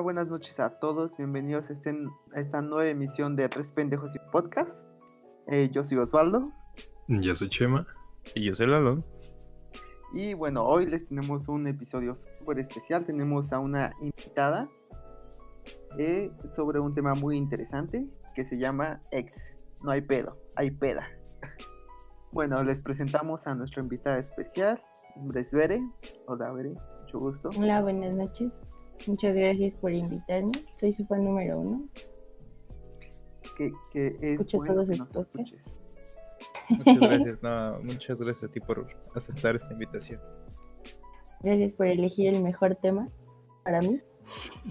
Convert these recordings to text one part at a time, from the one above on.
Hola, buenas noches a todos. Bienvenidos a, este- a esta nueva emisión de Tres Pendejos y Podcast. Eh, yo soy Osvaldo. Yo soy Chema. Y yo soy Lalo. Y bueno, hoy les tenemos un episodio súper especial. Tenemos a una invitada eh, sobre un tema muy interesante que se llama ex. No hay pedo, hay peda. Bueno, les presentamos a nuestra invitada especial. Mi nombre es Bere. Hola, Bere. Mucho gusto. Hola, buenas noches. Muchas gracias por invitarme. Soy su fan número uno. Que, que es Escucho bueno todos nos podcasts. Muchas gracias, no, muchas gracias a ti por aceptar esta invitación. Gracias por elegir el mejor tema para mí.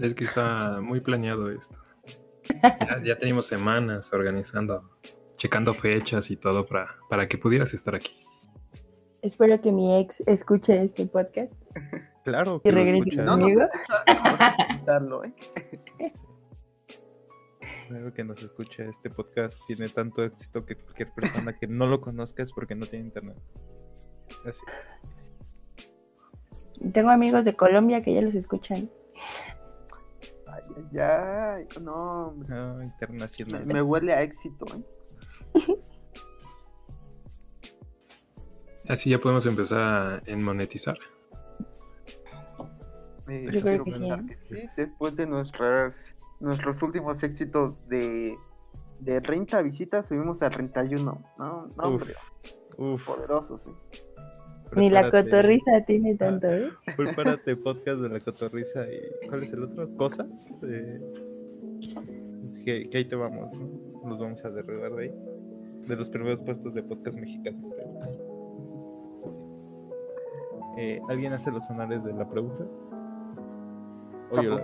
Es que está muy planeado esto. Ya, ya tenemos semanas organizando, checando fechas y todo para, para que pudieras estar aquí. Espero que mi ex escuche este podcast Claro y que regrese No, no, conmigo. Intentarlo, ¿eh? claro que nos escucha. Este podcast tiene tanto éxito que cualquier persona que no lo conozca es porque no tiene internet. Así. Tengo amigos de Colombia que ya los escuchan. Ay, ay, ay. No. No, Me, internacional. me huele a éxito, ¿eh? Así ya podemos empezar a monetizar. Yo quiero creo que sí, pensar que sí, Después de nuestras, nuestros últimos éxitos de, de 30 visitas, subimos a 31. No, no hombre, Uf, poderosos, ¿eh? Ni la cotorriza tiene tanto, ¿eh? Prepárate, podcast de la cotorriza y ¿cuál es el otro? Cosas. Eh, que, que ahí te vamos, ¿no? Nos vamos a derribar de ahí. De los primeros puestos de podcast mexicanos. pero- Eh, ¿Alguien hace los honores de la pregunta? Yo?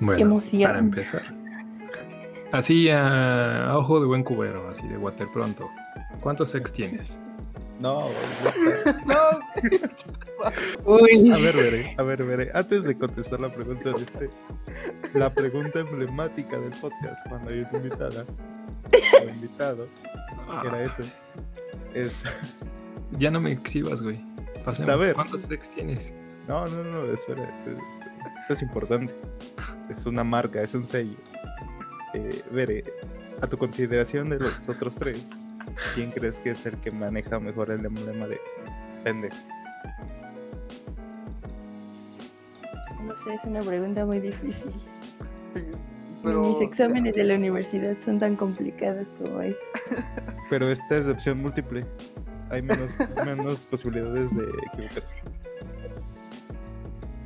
Bueno, emoción. para empezar. Así a, a ojo de buen cubero, así de water pronto. ¿Cuántos ex tienes? No, No, Uy. A ver, veré, a ver, veré. Antes de contestar la pregunta de este, la pregunta emblemática del podcast cuando hay una invitada o invitado, que era eso, es Ya no me exhibas, güey. Pasemos. A ver. ¿Cuántos ex tienes? No, no, no, espera, esto, esto- esto es importante. Es una marca, es un sello. Eh, Bere, a tu consideración de los otros tres, ¿quién crees que es el que maneja mejor el emblema de pendejo? No sé, es una pregunta muy difícil. pero... Mis exámenes de la universidad son tan complicados como es. Pero esta es de opción múltiple. Hay menos, menos posibilidades de equivocarse.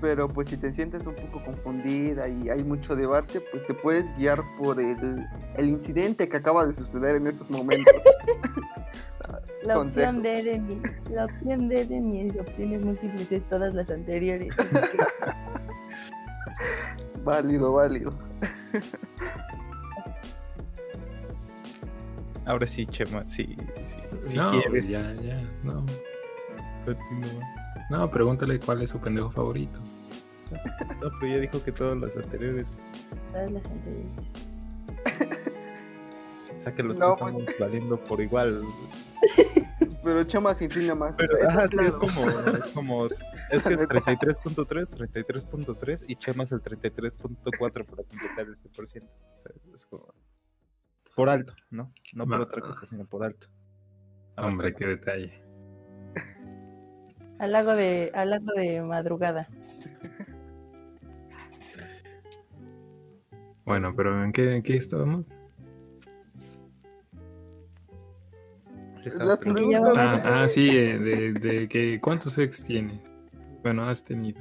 Pero pues si te sientes un poco confundida y hay mucho debate, pues te puedes guiar por el, el incidente que acaba de suceder en estos momentos. La opción D de mi, la opción D de mis opciones múltiples es todas las anteriores. válido, válido. Ahora sí, Chema, sí, sí, si no, quieres. ya, ya, no. Continúa. No, pregúntale cuál es su pendejo favorito. No, pero ya dijo que todas las anteriores. Todas las anteriores. O sea que los No, estamos valiendo por igual. Pero Chema se inclina más. Pero Eso ajá, sí, es como, es como. Es que es Neta. 33.3, 33.3 y Chema es el 33.4 para completar el 100%. O sea, es como. Por alto, ¿no? No por otra cosa, sino por alto. Hombre, qué detalle. Al lago de, al lago de madrugada. Bueno, pero ¿en qué, en qué estábamos? Ah, ah, sí, eh, de, de que ¿cuántos ex tienes? Bueno, has tenido.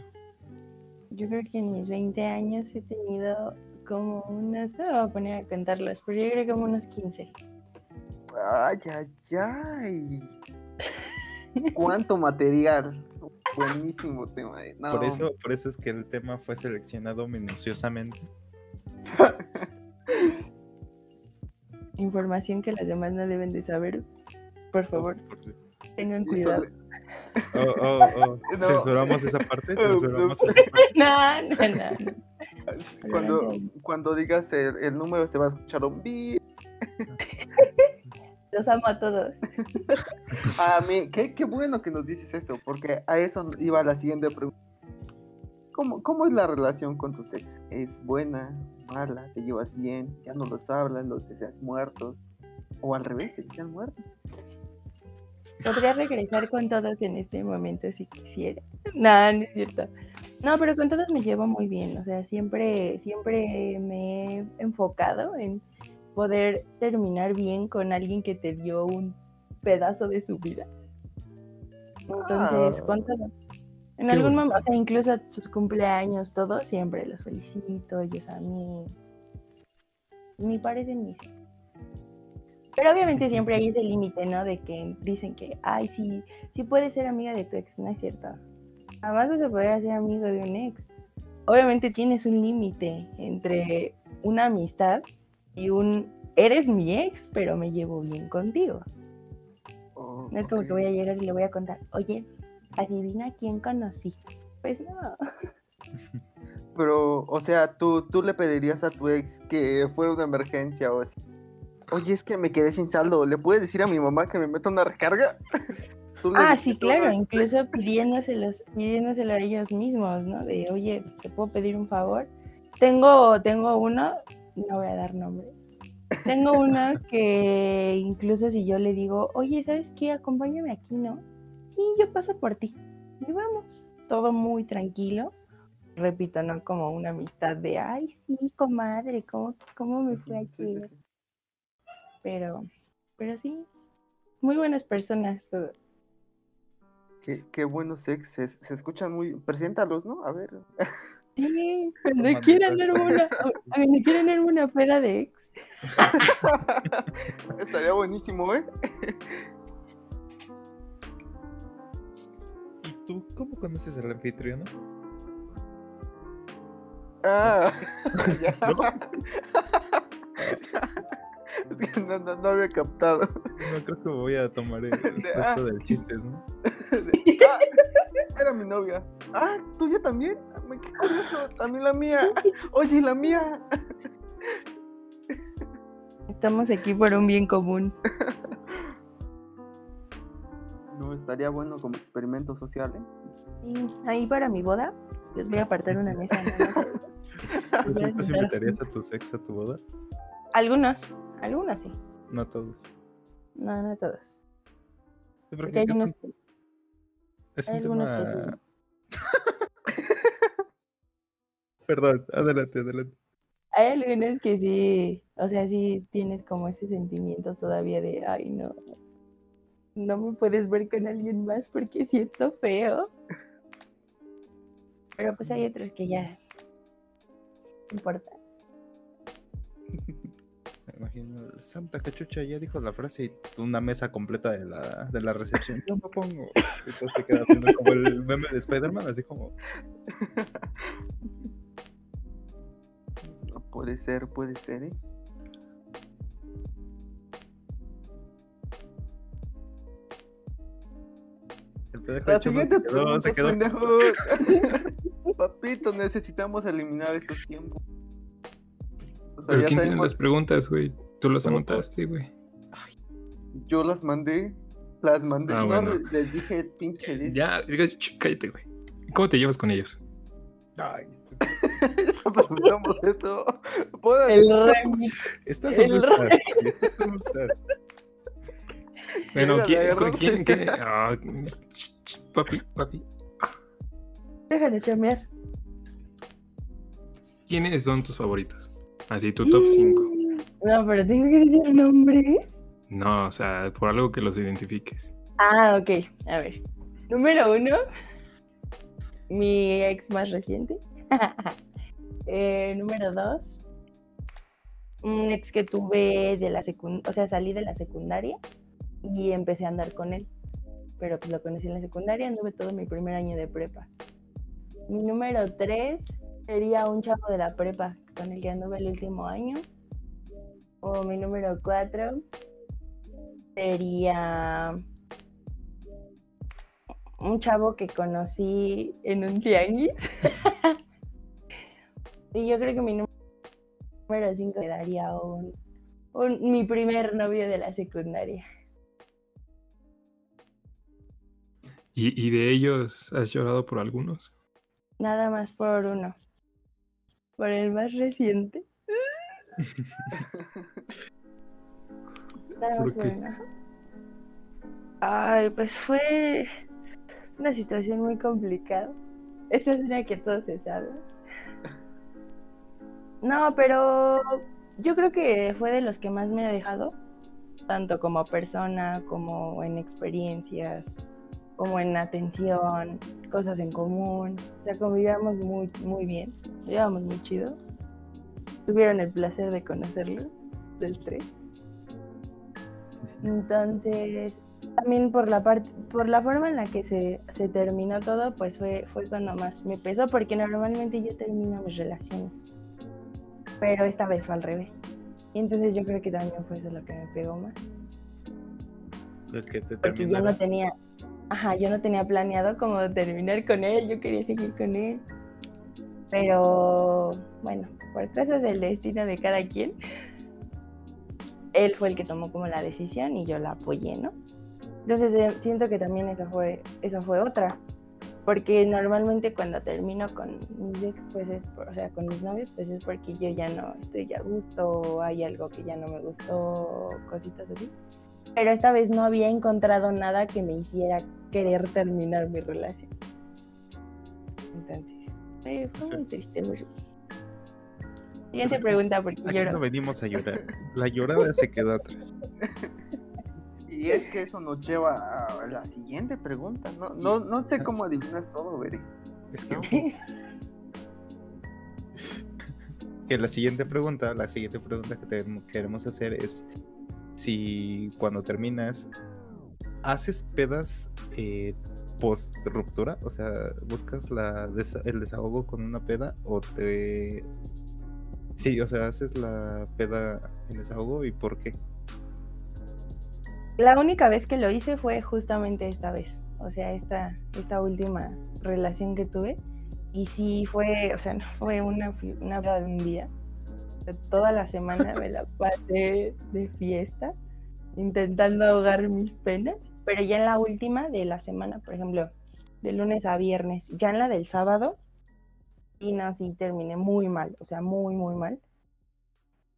Yo creo que en mis 20 años he tenido como unas, no me voy a poner a contarlas, pero yo creo que como unos 15. Ay, ay, ay. ¿Cuánto material? Buenísimo tema. eh. No, Por eso, por eso es que el tema fue seleccionado minuciosamente. Información que las demás no deben de saber. Por favor, tengan cuidado. Oh, oh, oh. No. ¿Censuramos esa parte? ¿Censuramos Ups, esa parte? No, no, no. Cuando, cuando digas el, el número se va a escuchar un bi. Los amo a todos. A mí, qué, qué bueno que nos dices eso, porque a eso iba la siguiente pregunta. ¿Cómo, ¿Cómo es la relación con tus ex? ¿Es buena, mala, te llevas bien, ya no los hablas, los deseas muertos? O al revés, te desean muertos. Podría regresar con todos en este momento si quisiera. No, no es cierto. No, pero con todos me llevo muy bien. O sea, siempre, siempre me he enfocado en poder terminar bien con alguien que te dio un pedazo de su vida. Entonces, Ah. con todos. En Qué algún bonito. momento, o sea, incluso sus cumpleaños, todo, siempre los felicito. Ellos a mí ni parecen mis. Pero obviamente siempre hay ese límite, ¿no? De que dicen que, ay, sí, sí puedes ser amiga de tu ex, no es cierto. Jamás vas a poder ser amigo de un ex. Obviamente tienes un límite entre una amistad y un, eres mi ex, pero me llevo bien contigo. Oh, No es como que voy a llegar y le voy a contar, oye, adivina quién conocí. Pues no. Pero, o sea, ¿tú, tú le pedirías a tu ex que fuera una emergencia o así. Oye, es que me quedé sin saldo. ¿Le puedes decir a mi mamá que me meta una recarga? Ah, sí, claro, incluso pidiéndoselos, pidiéndoselo a ellos mismos, ¿no? De, oye, ¿te puedo pedir un favor? Tengo, tengo uno, no voy a dar nombre. Tengo uno que incluso si yo le digo, oye, ¿sabes qué? Acompáñame aquí, ¿no? Sí, yo paso por ti. Y vamos, todo muy tranquilo. Repito, no como una amistad de, ay, sí, comadre, ¿cómo, cómo me fue Sí, sí, ayer? sí. Pero, pero sí, muy buenas personas todos. Qué, qué buenos ex. Se, se escuchan muy. Preséntalos, ¿no? A ver. Sí, cuando Tomando quieran tal. darme una, cuando quieran darme una peda de ex. Estaría buenísimo, ¿eh? Tú cómo conoces al anfitrión? Ah, ya. ¿No? Es que no, no, no había captado. No creo que me voy a tomar el De- ah. resto del chiste, ¿no? Ah, era mi novia. Ah, ¿tuya también? Qué curioso, también la mía. Oye, ¿y la mía. Estamos aquí por un bien común. No, estaría bueno como experimento social, ¿eh? Sí, ahí para mi boda, les voy a apartar una mesa. ¿no? ¿Tú Voy a sí sentar- invitarías a tus ex a tu boda? Algunos, algunos sí. No todos. No, no todos. Sí, Porque porque hay es unos un, que- es hay un algunos que. Perdón, adelante, adelante. Hay algunos que sí, o sea, sí tienes como ese sentimiento todavía de, ay, no, no me puedes ver con alguien más porque siento feo. Pero pues hay otros que ya no importa. Me imagino, Santa Cachucha ya dijo la frase y una mesa completa de la, de la recepción. Yo me pongo. Entonces se queda viendo como el meme de Spider-Man, así como. Puede ser, puede ser, ¿eh? El pendejo La siguiente se quedó, se pregunta, quedó. pendejos. Papito, necesitamos eliminar estos tiempos. O sea, Pero ya ¿quién tiene las preguntas, güey? Tú las anotaste, güey. Yo las mandé. Las mandé. Ah, no, bueno. les dije pinche list. Ya, cállate, güey. ¿Cómo te llevas con ellos? Ay, eso. ¿Puedo El remix. estas El son Bueno, ¿quién, quién, qué? Ch, papi, papi. Déjale chamear. ¿Quiénes son tus favoritos? Así, tu top 5. No, pero tengo que decir nombre. No, o sea, por algo que los identifiques. Ah, ok. A ver. Número uno. Mi ex más reciente. Eh, número dos. Un ex que tuve de la secundaria. O sea, salí de la secundaria y empecé a andar con él. Pero pues lo conocí en la secundaria, anduve todo mi primer año de prepa. Mi número tres sería un chavo de la prepa con el que anduve el último año. O mi número cuatro sería un chavo que conocí en un tianguis. y yo creo que mi número 5 me daría un, un- mi primer novio de la secundaria. ¿Y, y de ellos has llorado por algunos? Nada más por uno. Por el más reciente. Nada más ¿Por qué? Ay, pues fue una situación muy complicada. Esa es una que todos se saben. No, pero yo creo que fue de los que más me ha dejado, tanto como persona, como en experiencias, como en atención, cosas en común. O sea, convivíamos muy, muy bien, llevábamos muy chido. Tuvieron el placer de conocerlo, del tres. Entonces, también por la parte, por la forma en la que se, se terminó todo, pues fue, fue cuando más me pesó, porque normalmente yo termino mis relaciones. Pero esta vez fue al revés. Y entonces yo creo que también fue eso lo que me pegó más. El que te Porque yo no tenía, ajá, yo no tenía planeado como terminar con él, yo quería seguir con él. Pero bueno, por cosas del destino de cada quien, él fue el que tomó como la decisión y yo la apoyé, ¿no? Entonces eh, siento que también esa fue, esa fue otra. Porque normalmente cuando termino con mis ex, pues es, por- o sea, con mis novios, pues es porque yo ya no estoy a gusto, hay algo que ya no me gustó, cositas así. Pero esta vez no había encontrado nada que me hiciera querer terminar mi relación. Entonces, eh, fue Sí. muy triste. muy- Siguiente pregunta, porque Aquí lloro. no venimos a llorar. La llorada se quedó atrás. Y es que eso nos lleva a la siguiente pregunta. No, no, no sé cómo adivinas todo, Bere. Es que, No. que la siguiente pregunta, la siguiente pregunta que te- queremos hacer es si cuando terminas haces pedas eh, post ruptura, o sea, buscas la desa- el desahogo con una peda o te sí, o sea, haces la peda en desahogo y por qué? La única vez que lo hice fue justamente esta vez. O sea, esta, esta última relación que tuve. Y sí fue, o sea, no fue una, una peda de un día. Toda la semana me la pasé de fiesta, intentando ahogar mis penas. Pero ya en la última de la semana, por ejemplo, de lunes a viernes, ya en la del sábado, y no, sí terminé muy mal, o sea, muy, muy mal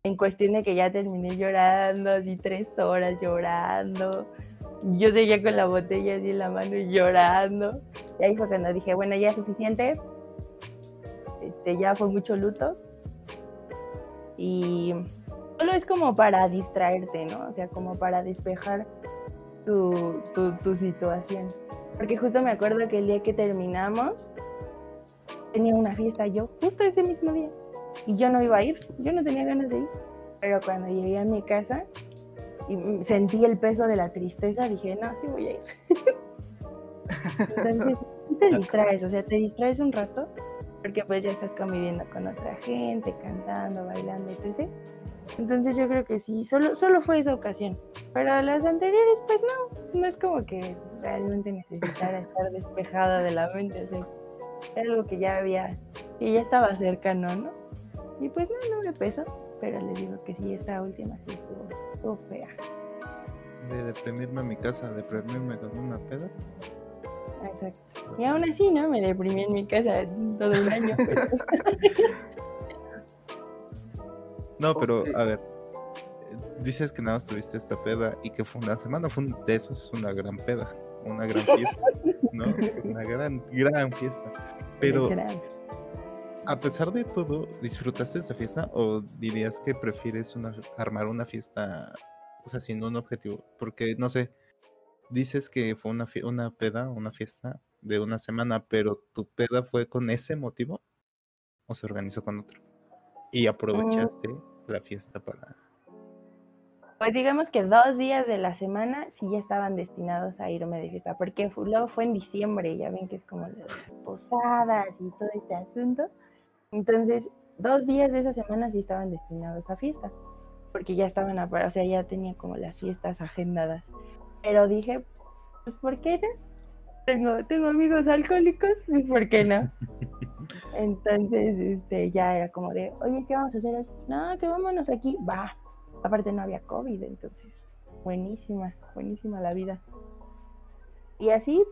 en cuestión de que ya terminé llorando, así tres horas llorando. Yo seguía con la botella así en la mano y llorando. Y ahí fue cuando dije, bueno, ya es suficiente. Este, ya fue mucho luto. Y solo es como para distraerte, ¿no? O sea, como para despejar tu, tu, tu situación. Porque justo me acuerdo que el día que terminamos, tenía una fiesta yo, justo ese mismo día y yo no iba a ir, yo no tenía ganas de ir. Pero cuando llegué a mi casa y sentí el peso de la tristeza, dije, no, sí voy a ir. Entonces, te distraes, o sea, te distraes un rato, porque pues ya estás conviviendo con otra gente, cantando, bailando, etc. Entonces yo creo que sí, solo, solo fue esa ocasión. Pero las anteriores, pues no, no es como que realmente necesitara estar despejada de la mente, o sea, era algo que ya había, que ya estaba cercano, ¿no? Y pues no, no me pesó, pero les digo que sí, esta última sí estuvo, estuvo fea. De deprimirme a mi casa, deprimirme con una peda. Exacto. Y aún así, ¿no? Me deprimí en mi casa todo un año. pero- No, pero a ver, eh, dices que nada más tuviste esta peda y que fue una semana, fue un- de eso es una gran peda, una gran fiesta, ¿no? Una gran, gran fiesta. Pero a pesar de todo, ¿disfrutaste de esa fiesta o dirías que prefieres una, armar una fiesta, o sea, sin un objetivo? Porque, no sé, dices que fue una, una peda, una fiesta de una semana, pero ¿tu peda fue con ese motivo o se organizó con otro? Y aprovechaste la fiesta para... Pues digamos que dos días de la semana sí ya estaban destinados a irme de fiesta, porque luego fue en diciembre, ya ven que es como las posadas y todo este asunto. Entonces, dos días de esa semana sí estaban destinados a fiesta, porque ya estaban, a, o sea, ya tenía como las fiestas agendadas. Pero dije, pues ¿por qué no? Tengo, tengo amigos alcohólicos, pues ¿por qué no? Entonces, este, ya era como de, oye, ¿qué vamos a hacer hoy? No, que vámonos aquí, va. Aparte no había COVID, entonces, buenísima, buenísima la vida. Y así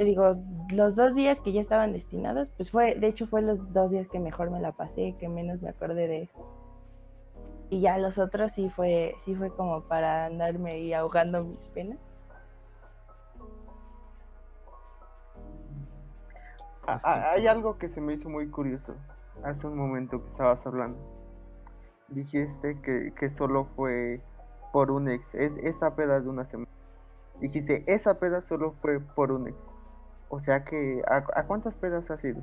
te digo, los dos días que ya estaban destinados, pues fue, de hecho fue los dos días que mejor me la pasé, que menos me acordé de eso. Y ya los otros sí fue, sí fue como para andarme ahí ahogando mis penas. Ah, hay algo que se me hizo muy curioso hace un momento que estabas hablando. Dijiste que, que solo fue por un ex. Es esa peda de una semana. Dijiste, esa peda solo fue por un ex. O sea que, ¿a, a cuántas pedas has ido?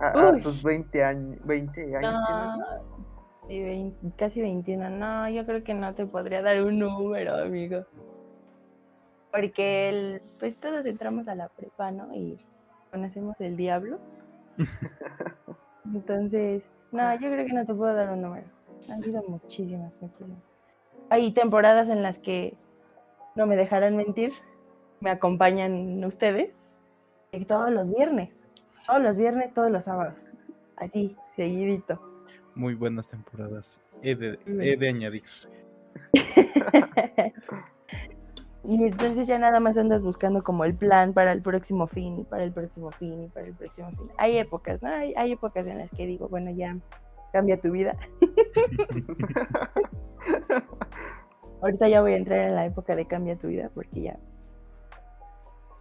A, tus 20 años, 20 años No, sí, casi 21. No, yo creo que no te podría dar un número, amigo. Porque el, pues todos entramos a la prepa, ¿no? Y conocemos el diablo. Entonces, no, yo creo que no te puedo dar un número. Han sido muchísimas, muchísimas. Hay temporadas en las que no me dejarán mentir. Me acompañan ustedes. y todos los viernes. Todos los viernes, todos los sábados. Así, seguidito. Muy buenas temporadas. He de, he de añadir. y entonces ya nada más andas buscando como el plan para el próximo fin y para el próximo fin y para el próximo fin. Hay épocas, ¿no? Hay, hay épocas en las que digo, bueno, ya cambia tu vida. Ahorita ya voy a entrar en la época de cambia tu vida porque ya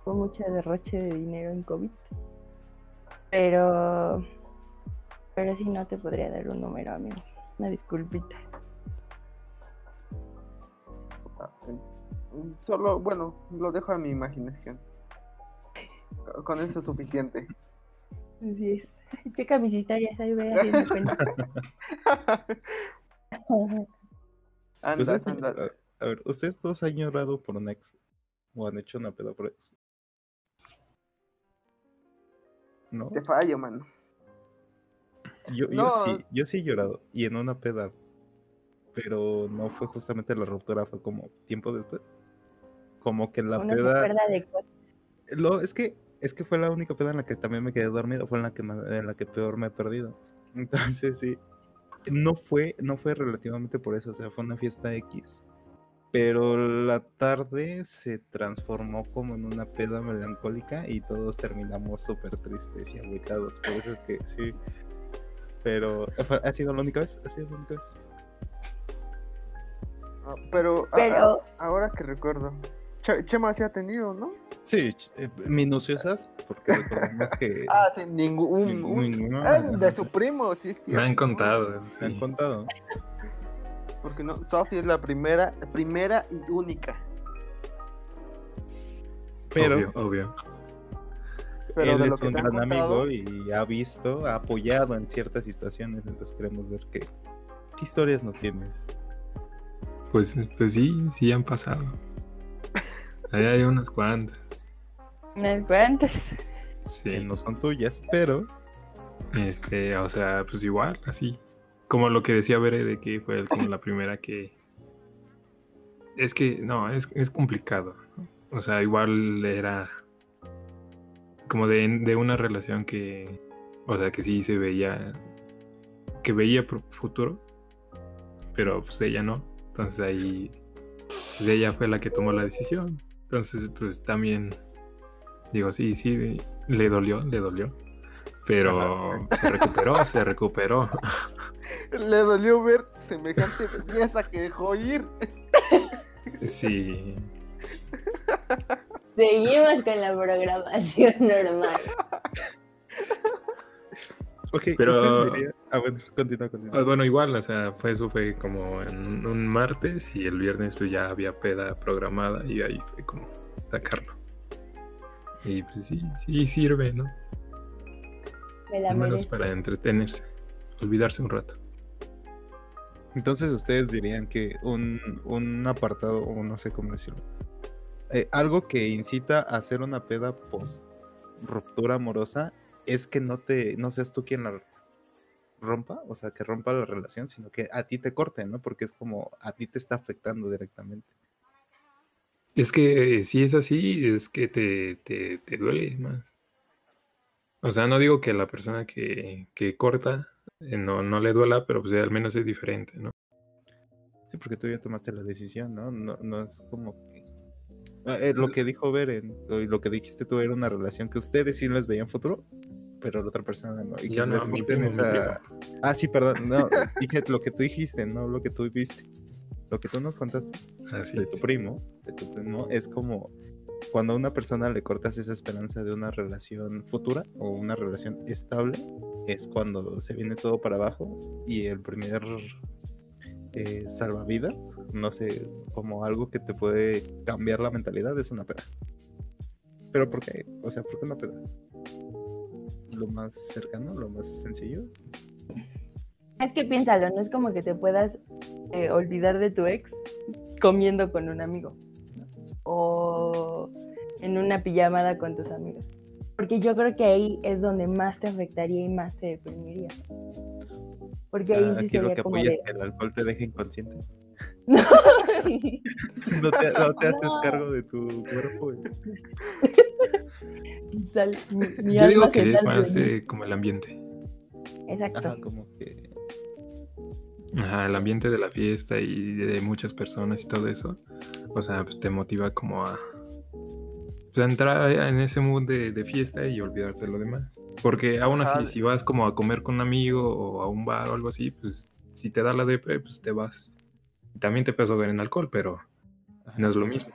fue mucha derroche de dinero en COVID. Pero, pero sí no te podría dar un número, amigo. Una disculpita. Solo, bueno, lo dejo a mi imaginación. Con eso es suficiente. Así es. Checa mis historias, ahí voy haciendo cuenta. Andas, Ustedes, andas. Pues a, a ver, ¿ustedes dos han llorado por un ex? ¿O han hecho una peda por ex? ¿No? Te fallo, mano. Yo, yo sí, yo sí he llorado. Y en una peda. Pero no fue justamente la ruptura, fue como tiempo después. Como que la Uno peda. de. Lo, es que es que fue la única peda en la que también me quedé dormido, fue en la que más- en la que peor me he perdido. Entonces sí, no fue no fue relativamente por eso, o sea, fue una fiesta X. Pero la tarde se transformó como en una peda melancólica y todos terminamos súper tristes y agüitados. Por eso es que sí. Pero ha sido la única vez, ha sido la única vez. Ah, Pero, a- Pero- a- ahora que recuerdo, Che- Chema sí ha tenido, ¿no? Sí, eh, minuciosas, porque recordemos que Ah, sí, ningún. un- un- ninguno- ah, de su primo, sí, sí. Me han contado. me han sí. contado. Porque no, Sophie es la primera, primera y única. Pero Obvio, obvio. Pero él de lo es que un gran contado, amigo y ha visto, ha apoyado en ciertas situaciones, entonces queremos ver qué, qué historias nos tienes. Pues, pues sí, sí han pasado. Ahí hay unas cuantas. Unas cuantas. Que Sí. no son tuyas, pero Este, o sea, pues igual, así. Como lo que decía Bere de que fue como la primera que. Es que, no, es, es complicado. ¿no? O sea, igual era como de, de una relación que. O sea, que sí se veía. Que veía futuro. Pero pues ella no. Entonces ahí. Pues ella fue la que tomó la decisión. Entonces, pues también. Digo, sí, sí, le dolió, le dolió. Pero se recuperó, se recuperó. le dolió ver semejante belleza que dejó ir. Sí. Seguimos con la programación normal. Ok, Pero- Ah, bueno, continúa, continúa. Ah, Bueno, igual, o sea, fue eso fue como en un martes y el viernes pues ya había peda programada y ahí fue como sacarlo. Y pues sí, sí sirve, ¿no? Me la Al menos para entretenerse, olvidarse un rato. Entonces ustedes dirían que un, un apartado, o no sé cómo decirlo, eh, algo que incita a hacer una peda post ruptura amorosa es que no te, no seas tú quien la rompa, o sea, que rompa la relación, sino que a ti te corte, ¿no? Porque es como a ti te está afectando directamente. Es que eh, si es así, es que te, te, te duele más. O sea, no digo que la persona que, que corta eh, no, no le duela, pero pues al menos es diferente, ¿no? Sí, porque tú ya tomaste la decisión, ¿no? No, no es como que... Ah, eh, lo que dijo Beren, lo, lo que dijiste tú era una relación que ustedes sí les veían futuro, pero la otra persona no. Y que no, les mi primo, mi esa- Ah, sí, perdón. No, dije lo que tú dijiste, no lo que tú viste. Lo que tú nos contaste Así de tu es. primo, de tu primo, es como cuando a una persona le cortas esa esperanza de una relación futura o una relación estable, es cuando se viene todo para abajo y el primer eh, salvavidas, no sé, como algo que te puede cambiar la mentalidad, es una peda. Pero ¿por qué? O sea, ¿por qué una peda? Lo más cercano, lo más sencillo. Es que piénsalo, no es como que te puedas eh, olvidar de tu ex comiendo con un amigo o en una pijamada con tus amigos. Porque yo creo que ahí es donde más te afectaría y más te deprimiría. Porque ahí Ah, sí sería que como de... que el alcohol te deja inconsciente. No. No te, no te haces cargo de tu cuerpo. Sal- mi, mi Yo digo que es más eh, como el ambiente. Exacto. Ajá, como que Ajá, el ambiente de la fiesta y de muchas personas y todo eso. O sea, pues te motiva como a, pues, a entrar en ese mood de, de fiesta y olvidarte de lo demás. Porque aún Ajá. así, si vas como a comer con un amigo o a un bar o algo así, pues si te da la depre, pues te vas. También te puedes ahogar en alcohol, pero no es lo mismo.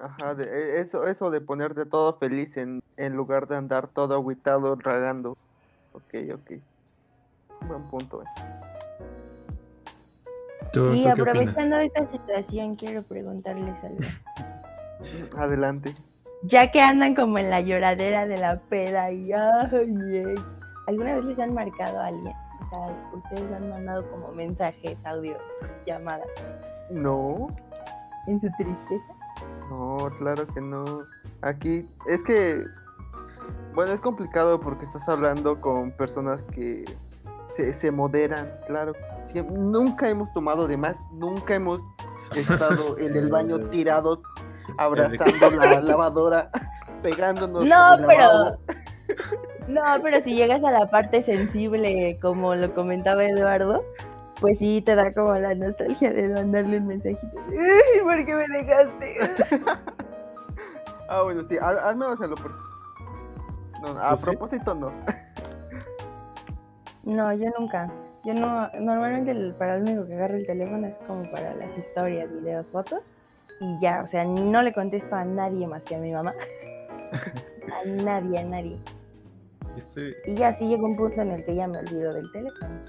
Ajá, de- e- eso, eso de ponerte todo feliz en, en lugar de andar todo agüitado, ragando. Ok, ok. Buen punto, eh. ¿Tú, Y tú aprovechando esta situación, quiero preguntarles algo. Adelante. Ya que andan como en la lloradera de la peda y ay, mi ex, ¿alguna vez les han marcado a alguien? O sea, ustedes han mandado como mensajes, audios, llamadas No, en su tristeza. no, claro que no. Aquí es que, bueno, es complicado porque estás hablando con personas que se, se moderan, claro. Nunca hemos tomado de más, nunca hemos estado en el baño tirados, abrazando la lavadora, pegándonos. No, pero. No, pero si llegas a la parte sensible, como lo comentaba Eduardo, pues sí te da como la nostalgia de mandarle un mensajito. de, "Ay, ¿Por qué me dejaste? Ah, bueno, sí, al, al menos lo por... No, a propósito no. No, yo nunca. Yo no, normalmente el- para lo único que agarro el teléfono es como para las historias, videos, fotos. Y ya, o sea, no le contesto a nadie más que a mi mamá. A nadie, a nadie. Este, Y ya sí llegó un punto en el que ya me olvido del teléfono.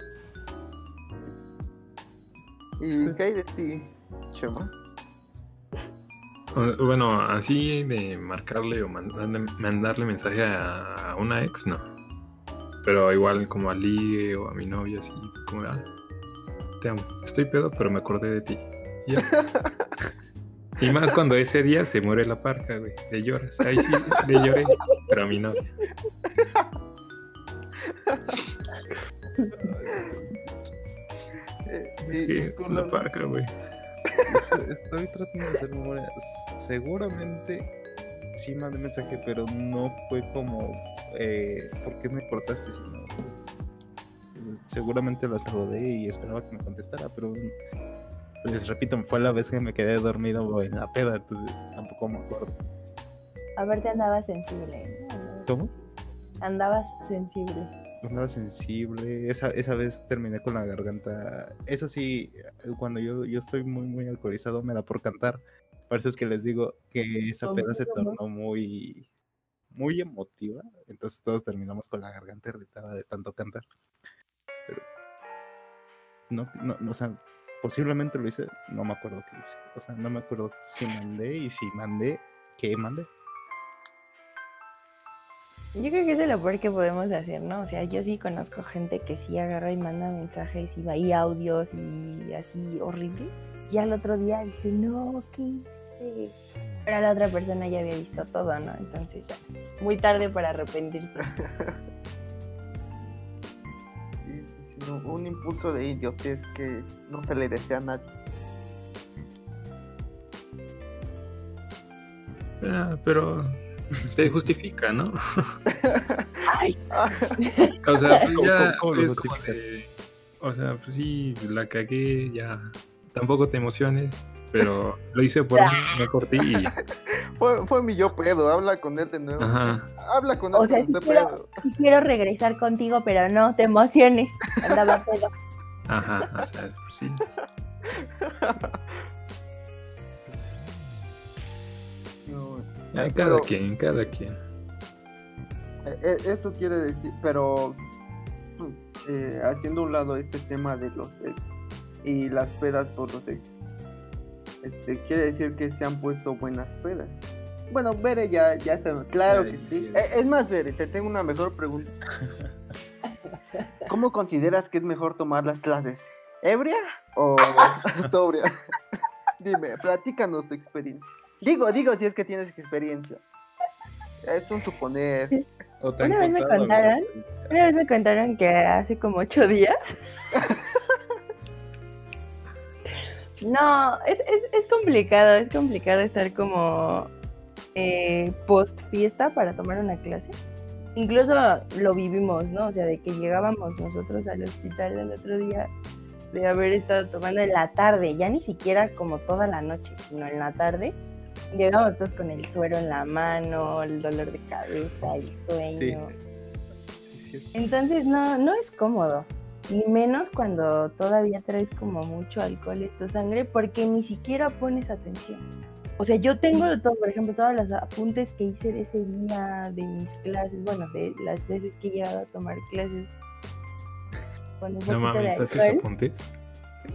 ¿Y Sí. qué hay de ti, Chema? Bueno, así de marcarle o mandarle, mandarle mensaje a, una ex, no. Pero igual como a ligue o a mi novia, así como, ah, te amo. Estoy pedo, pero me acordé de ti. Ya. Y más cuando ese día se muere la parca, güey. Le lloras. Ahí sí, le lloré, pero a mi novia. Es que con la parca, güey. estoy, estoy tratando de hacer memoria. Seguramente sí mandé mensaje, pero no fue como, eh, ¿por qué me cortaste? Sino, pues, seguramente la saludé y esperaba que me contestara, pero les repito, fue la vez que me quedé dormido en la peda, entonces tampoco me acuerdo. Aparte andabas sensible. ¿no? ¿Cómo? Andabas sensible. Andaba sensible, esa, esa vez terminé con la garganta. Eso sí, cuando yo, yo estoy muy, muy alcoholizado, me da por cantar. Por eso es que les digo que esa peda se tornó muy, muy emotiva. Entonces todos terminamos con la garganta irritada de tanto cantar. Pero no, no, no, o sea, posiblemente lo hice, no me acuerdo qué hice. O sea, no me acuerdo si mandé y si mandé, ¿qué mandé? Yo creo que eso es lo peor que podemos hacer, ¿no? O sea, yo sí conozco gente que sí agarra y manda mensajes y va ahí audios y así horrible. Y al otro día dice, no, ¿qué hice? Pero la otra persona ya había visto todo, ¿no? Entonces ya, muy tarde para arrepentirse. un impulso de idiotez que no se le desea a nadie. Ah, pero se justifica, ¿no? Ay, O sea, pues ¿Cómo- ya es como de- O sea, pues sí, la cagué, ya. Tampoco te emociones. Pero lo hice por mí, no por ti y ya. Fue, fue mi yo pedo, habla con él de nuevo. Ajá. Habla con él O sea, quiero, pedo. sí quiero regresar contigo, pero no te emociones. Andaba pedo. Ajá, o sea, es- pues sí. No, cada pero, quien, cada quien. eh, eh, Esto quiere decir, pero eh, haciendo un lado este tema de los ex y las pedas por los ex, este, quiere decir que se han puesto buenas pedas. Bueno, Bere ya, ya está, claro que sí. ya. Eh, es más, Bere, te tengo una mejor pregunta. ¿Cómo consideras que es mejor tomar las clases? ¿Ebria o sobria? Dime, platícanos tu experiencia. Digo, digo si es que tienes experiencia. Es un suponer. ¿O te han Una vez me contaron. Una vez me contaron que hace como ocho días. No, es, es, es complicado, es complicado estar como eh, post fiesta para tomar una clase. Incluso lo vivimos, ¿no? O sea, de que llegábamos nosotros al hospital el otro día de haber estado tomando en la tarde, ya ni siquiera como toda la noche, sino en la tarde. Llegamos todos con el suero en la mano, el dolor de cabeza, el sueño. Sí, sí, sí. Entonces no, no es cómodo. Y menos cuando todavía traes como mucho alcohol en tu sangre porque ni siquiera pones atención. O sea, yo tengo todo, por ejemplo, todos los apuntes que hice de ese día, de mis clases, bueno, de las veces que he llegado a tomar clases con un No poquito de mames, ¿haces alcohol. apuntes?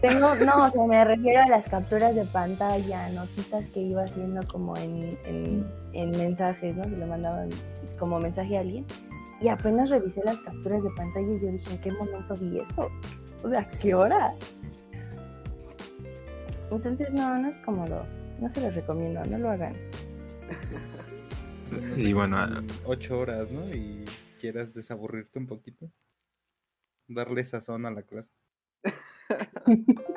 Tengo, no, o sea, me refiero a las capturas de pantalla, notitas que iba haciendo como en, en, en mensajes, ¿no? Se lo mandaban como mensaje a alguien. Y apenas revisé las capturas de pantalla y yo dije, ¿en qué momento vi eso? O sea, ¿qué hora? Entonces, no, no es cómodo. No se los recomiendo, no lo hagan. Y bueno, son ocho horas, ¿no? Y quieras desaburrirte un poquito. Darle sazón a la clase.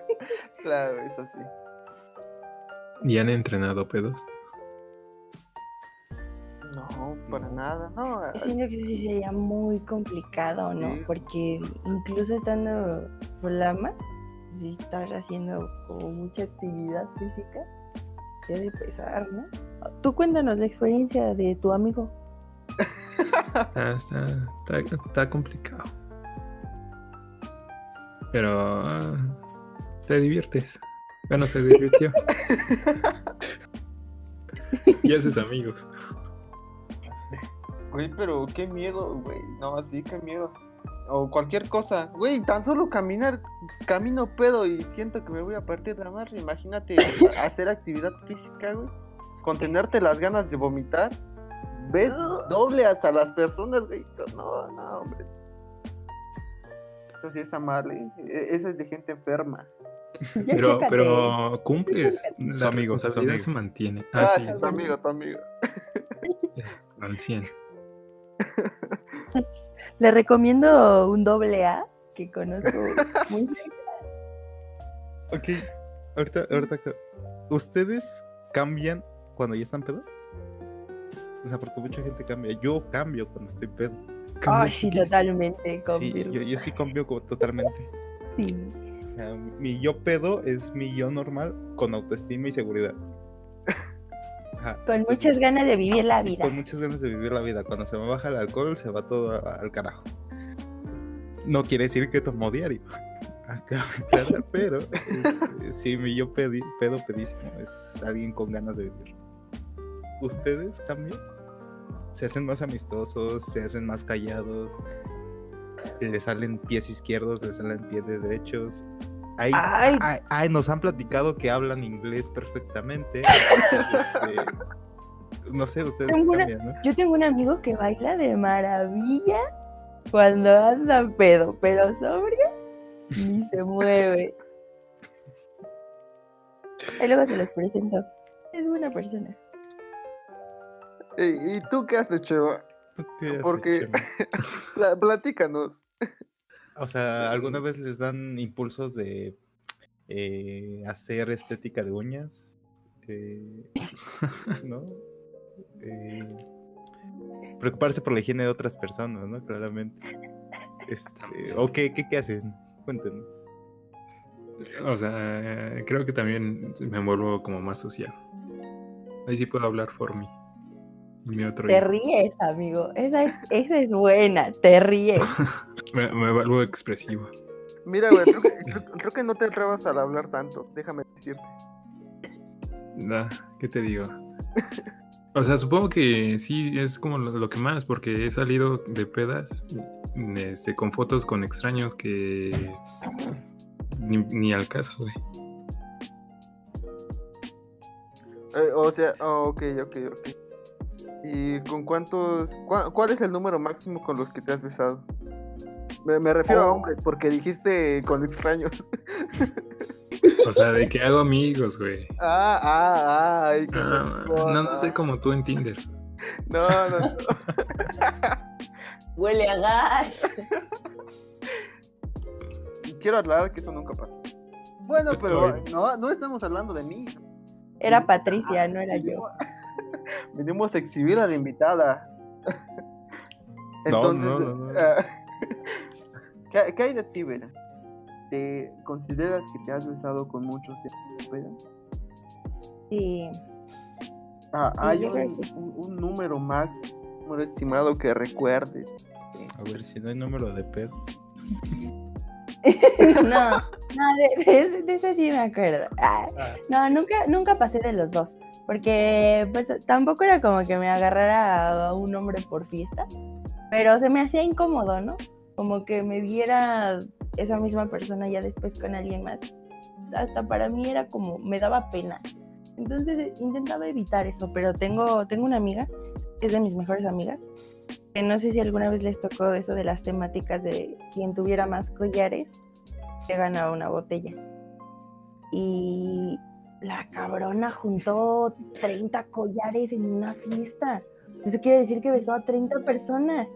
Claro, eso sí. ¿y han entrenado pedos? No, para No. nada. No, Yo Siento que sí sería muy complicado, ¿no? Sí. Porque incluso estando flama, si estás haciendo como mucha actividad física, debe pesar, ¿no? Tú cuéntanos la experiencia de tu amigo. Está, está, está, está complicado. Pero ah, te diviertes. Bueno, se divirtió. y haces amigos. Güey, pero qué miedo, güey. No, sí, qué miedo. O cualquier cosa. Güey, tan solo caminar, camino pedo y siento que me voy a partir la madre. Imagínate hacer actividad física, güey. Contenerte las ganas de vomitar. Ves doble hasta las personas, güey. No, no, hombre. Eso sí está mal, ¿eh? E- Eso es de gente enferma. Pero, pero cumples. Su amigo, su amigo. se mantiene. Ah, Ah, sí, tu amigo, tu amigo. al 100. Le recomiendo un doble A que conozco muy Ok, ahorita, ahorita, ¿ustedes cambian cuando ya están pedo? O sea, porque mucha gente cambia. Yo cambio cuando estoy pedo. Ay, sí, totalmente. Sí, yo, yo sí cambio totalmente. Sí. O sea, mi yo pedo es mi yo normal con autoestima y seguridad. Ajá. Con muchas ganas de vivir la vida. con muchas ganas de vivir la vida. Cuando se me baja el alcohol, se va todo al carajo. No quiere decir que tomo diario. Aclarar, pero este, sí, mi yo pedi- pedo pedísimo es alguien con ganas de vivir. ¿Ustedes cambian? ¿Se hacen más amistosos? ¿Se hacen más callados? ¿Le salen pies izquierdos? ¿Le salen pies de derechos? Hay, Ay, Ay, ay, nos han platicado que hablan inglés perfectamente. Este, no sé, ustedes Tengo una- cambian, ¿no? yo tengo un amigo que baila de maravilla cuando anda pedo, pero sobrio ni se mueve. Y luego se los presento. Es buena persona. ¿Y tú qué haces, Cheva? ¿Tú qué haces, Porque- Chema? Pla- Platícanos. O sea, ¿alguna vez les dan impulsos de eh, hacer estética de uñas? Eh, ¿No? Eh, preocuparse por la higiene de otras personas, ¿no? Claramente. Este, ¿O qué, qué, qué hacen? Cuéntenos. O sea, creo que también me vuelvo como más social. Ahí sí puedo hablar por mí. Y mi otro Te hijo. ríes, amigo. Esa es, esa es buena, te ríes. Me, me vuelvo expresivo. Mira, güey, creo que, creo- creo que no te trabas al hablar tanto, déjame decirte. Da, ¿Qué te digo? O sea, supongo que sí es como lo, lo que más, porque he salido de pedas este, con fotos con extraños que ni, ni al caso, güey. Eh, o sea, oh, ok, ok, ok. ¿Y con cuántos, cua- cuál es el número máximo con los que te has besado? Me, me refiero a Oh. hombres, porque dijiste con extraños. O sea, de que hago amigos, güey. Ah, ah, ah, ay, qué Ah, no, no sé ah. como tú en Tinder. No, no, no. Huele a gas. Quiero aclarar que eso nunca pasó. Bueno, pero no, no estamos hablando de mí. Era Patricia, no era yo. Venimos a exhibir a la invitada. No, no, no, no. ah, ¿qué, qué hay de ti, Vera? ¿Te consideras que te has besado con muchos peda? Sí. Ah, Sí, ¿Hay yo creo un, un- un número max, un número estimado que recuerdes? A ver si no hay número de pedo. No, no, de, de- de ese sí me acuerdo. Ah, No, nunca, nunca pasé de los dos. Porque pues tampoco era como que me agarrara a un hombre por fiesta. Pero se me hacía incómodo, ¿no? Como que me viera esa misma persona ya después con alguien más. Hasta para mí era como, me daba pena. Entonces intentaba evitar eso, pero tengo, tengo una amiga, es de mis mejores amigas, que no sé si alguna vez les tocó eso de las temáticas de quien tuviera más collares, se ganaba una botella. Y la cabrona juntó 30 collares en una fiesta. Eso quiere decir que besó a 30 personas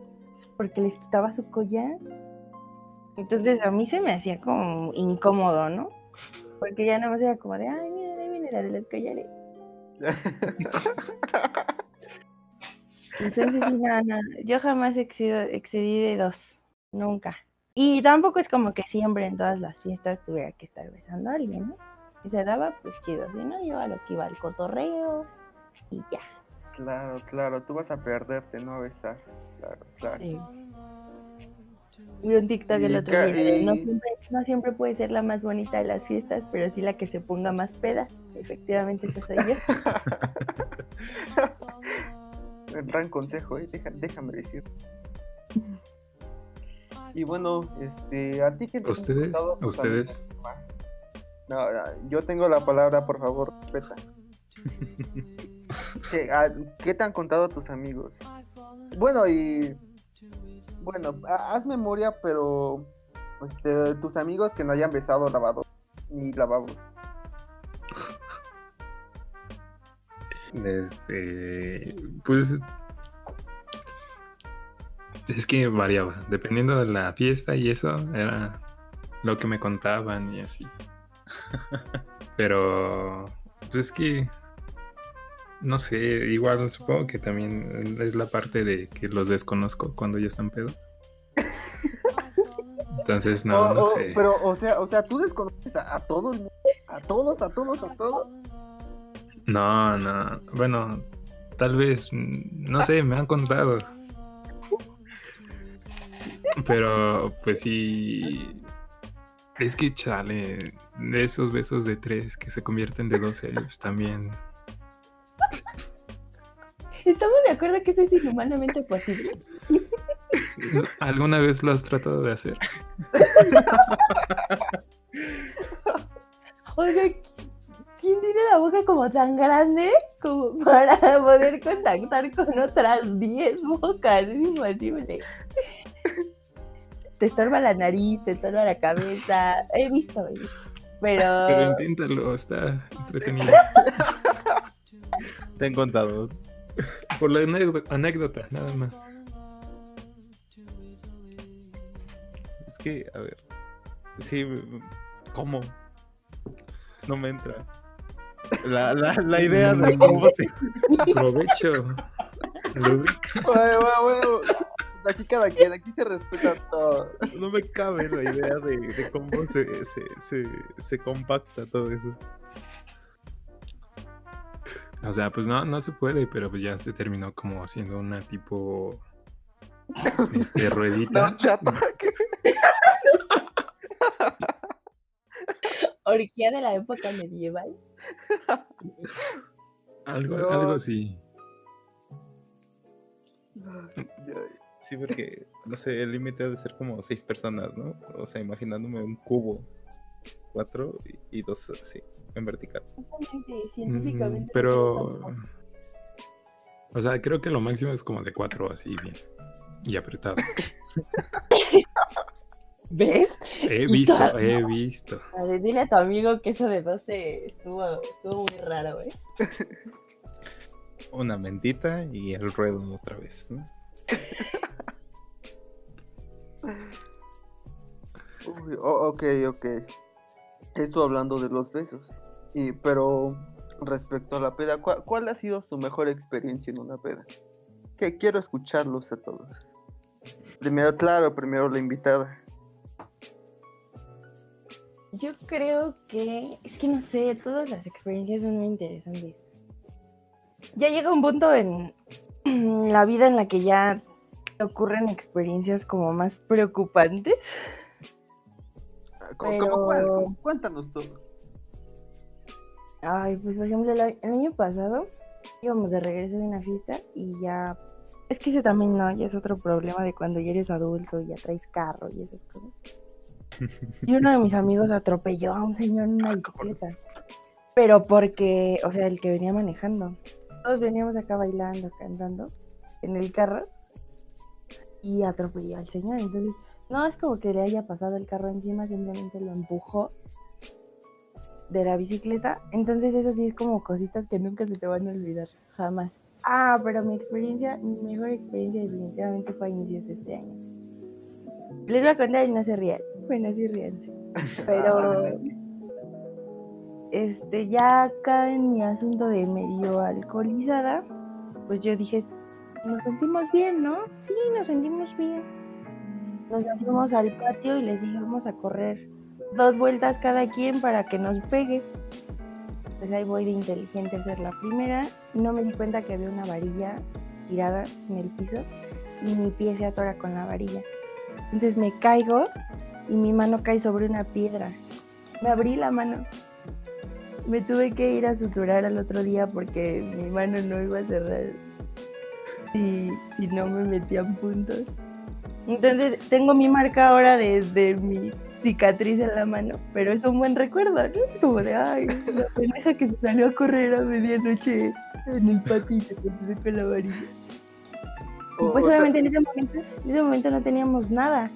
porque les quitaba su collar. Entonces a mí se me hacía como incómodo, ¿no? Porque ya nada más era como de, ay, mira, ahí viene la de los collares. Entonces, sí, no, no, yo jamás excedo, excedí de dos, nunca. Y tampoco es como que siempre en todas las fiestas tuviera que estar besando a alguien, ¿no? Si se daba, pues chido, si no, yo a lo que iba al cotorreo y ya. Claro, claro, tú vas a perderte, no a besar. Claro, claro. Sí. Vi un TikTok el otro día no, siempre, no siempre puede ser la más bonita de las fiestas, pero sí la que se ponga más peda. Efectivamente, esa soy yo. Un gran consejo, ¿eh? Deja- déjame decir. Y bueno, este, a ti que ¿A ustedes? ¿A ustedes? No, yo tengo la palabra, por favor, respeta. ¿Qué, ah, ¿Qué te han contado tus amigos? Bueno, y. Bueno, ha- haz memoria, pero. Este, tus amigos que no hayan besado lavado ni lavabo. Este, pues es que variaba, dependiendo de la fiesta y eso, era lo que me contaban y así. Pero, pues es que, no sé, igual supongo que también es la parte de que los desconozco cuando ya están pedo. Entonces, no, no sé. Pero, o sea, o sea, tú desconoces a, a todo el mundo. A todos, a todos, a todos. No, no. Bueno, tal vez, no sé, me han contado. Pero, pues sí. Es que, chale, de esos besos de tres que se convierten de 12, pues también. ¿Estamos de acuerdo que eso es inhumanamente posible? ¿Alguna vez lo has tratado de hacer? O sea, ¿quién tiene la boca como tan grande como para poder contactar con otras 10 bocas? Es imposible. Te estorba la nariz, te estorba la cabeza. He visto, he visto. Pero Pero inténtalo, está entretenido. Te han contado. Por la anécdota, anécdota, nada más. Es que, a ver. Sí, ¿cómo? No me entra. La, la, la idea de cómo se. Provecho. Bueno, bueno, bueno. Aquí cada quien, aquí se respeta todo. No me cabe la idea de, de cómo se, se, se, se compacta todo eso. O sea, pues no, no se puede, pero pues ya se terminó como haciendo una tipo este, ruedita. No, chato. ¿qué? Orgía de la época medieval. Algo, No. algo así. Sí, porque, no sé, el límite ha de ser como seis personas, ¿no? O sea, imaginándome un cubo, cuatro y, y dos así, en vertical. Exactamente, Mm, científicamente. pero. O sea, creo que lo máximo es como de cuatro, así bien. Y apretado. ¿Ves? He visto, he visto. A ver, dile a tu amigo que eso de 12 estuvo, estuvo muy raro, ¿eh? Una mentita y el ruedo otra vez, ¿no? Uy, o- ok, ok. Eso hablando de los besos. Y, pero respecto a la peda, ¿cuál, cuál ha sido su mejor experiencia en una peda? Que quiero escucharlos a todos. Primero, claro, primero la invitada. Yo creo que, es que no sé, todas las experiencias son muy interesantes. Ya llega un punto en la vida en la que ya ocurren experiencias como más preocupantes. ¿Cómo, cómo cuál? Pero- ¿Cómo? Cuéntanos todo. Ay, pues por ejemplo, el, año pasado íbamos de regreso de una fiesta y ya... Es que ese también no, ya es otro problema de cuando ya eres adulto y ya traes carro y esas cosas. Y uno de mis amigos atropelló a un señor en una bicicleta. Pero porque, o sea, el que venía manejando. Todos veníamos acá bailando, cantando en el carro y atropelló al señor. Entonces, no es como que le haya pasado el carro encima, simplemente lo empujó de la bicicleta. Entonces, eso sí es como cositas que nunca se te van a olvidar, jamás. Ah, pero mi experiencia, mi mejor experiencia definitivamente fue a inicios de este año. Les voy a contar y no se rían. Bueno, sí ríanse. Pero este, ya acá en mi asunto de medio alcoholizada, pues yo dije, nos sentimos bien, ¿no? Sí, nos sentimos bien. Nos fuimos al patio y les dije, vamos a correr dos vueltas cada quien para que nos pegue. Pues ahí voy de inteligente a hacer la primera. No me di cuenta que había una varilla tirada en el piso y mi pie se atora con la varilla. Entonces me caigo y mi mano cae sobre una piedra. Me abrí la mano. Me tuve que ir a suturar al otro día porque mi mano no iba a cerrar si, si no me metían puntos. Entonces tengo mi marca ahora desde mi cicatriz en la mano, pero es un buen recuerdo, ¿no? Como de, ay, la pendeja que se salió a correr a medianoche en el patio y se tropezó con la varilla. Y O- pues o sea, obviamente en ese momento, en ese momento no teníamos nada.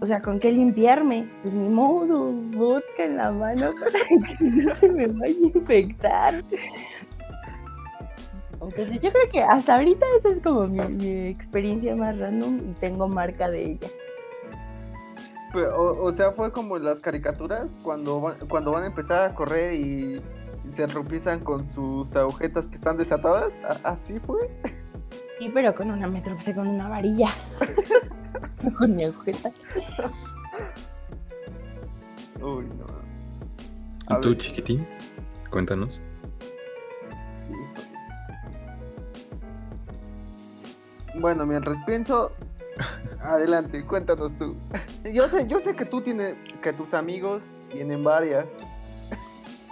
O sea, ¿con qué limpiarme? Pues ni modo, vodka en la mano para que no se me vaya a infectar. Entonces yo creo que hasta ahorita esa es como mi, mi experiencia más random y tengo marca de ella. Pero, o, o sea, fue como las caricaturas cuando van, cuando van a empezar a correr y se tropiezan con sus agujetas que están desatadas. ¿A- ¿Así fue? Sí, pero con una me tropecé con una varilla. No con mi agujeta. Uy, no. ¿Y tú, ver. chiquitín? Cuéntanos. Bueno, mientras pienso, adelante, cuéntanos tú. Yo sé, yo sé que tú tienes, que tus amigos tienen varias.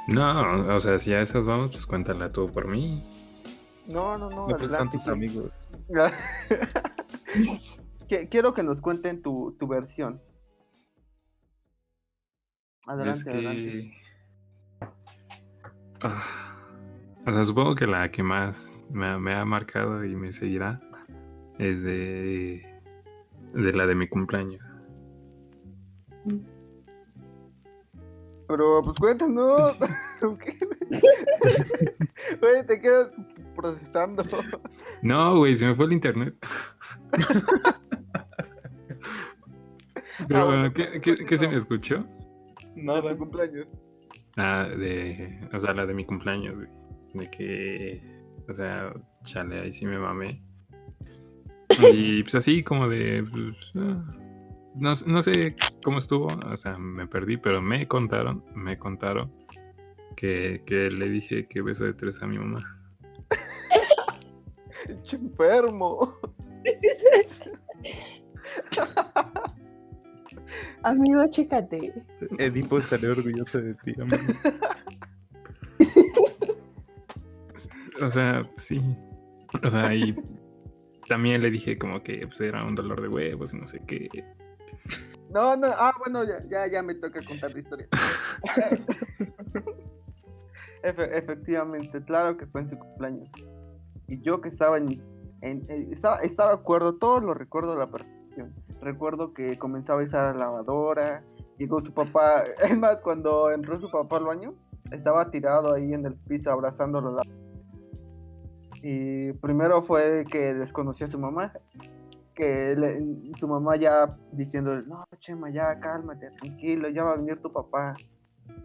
No, o sea, si a esas vamos, pues cuéntala tú por mí. No, no, no, No, pues son tus amigos. Quiero que nos cuenten tu, tu versión. Adelante, es adelante. Ah, o sea, supongo que la que más me ha marcado y me seguirá es de, de la de mi cumpleaños. Pero pues cuéntanos. Oye, te quedas procesando. No, güey, se me fue el internet. Pero, Ah, bueno, ¿qué, qué- qué se me escuchó? De tu cumpleaños. Ah, de. O sea, la de mi cumpleaños, güey. De que. O sea, chale, ahí sí me mamé. Y pues así como de... no, no sé cómo estuvo, o sea, me perdí, pero me contaron, me contaron que, que le dije que beso de tres a mi mamá. Enfermo. Amigo, chécate. Edipo estaría orgulloso de ti, amigo. O sea, sí. O sea, y también le dije como que pues, era un dolor de huevos y no sé qué. No, no, ah, bueno, ya, ya, ya me toca contar la historia. Efe- efectivamente, claro que fue en su cumpleaños. Y yo que estaba en, en- eh, estaba, estaba acuerdo, todo lo recuerdo a la perfección. Recuerdo que comenzaba a usar la lavadora, llegó su papá, es más, cuando entró su papá al baño, estaba tirado ahí en el piso abrazándolo. la- Y primero fue que desconoció a su mamá, que le- su mamá ya diciéndole, no, Chema, ya cálmate, tranquilo, ya va a venir tu papá.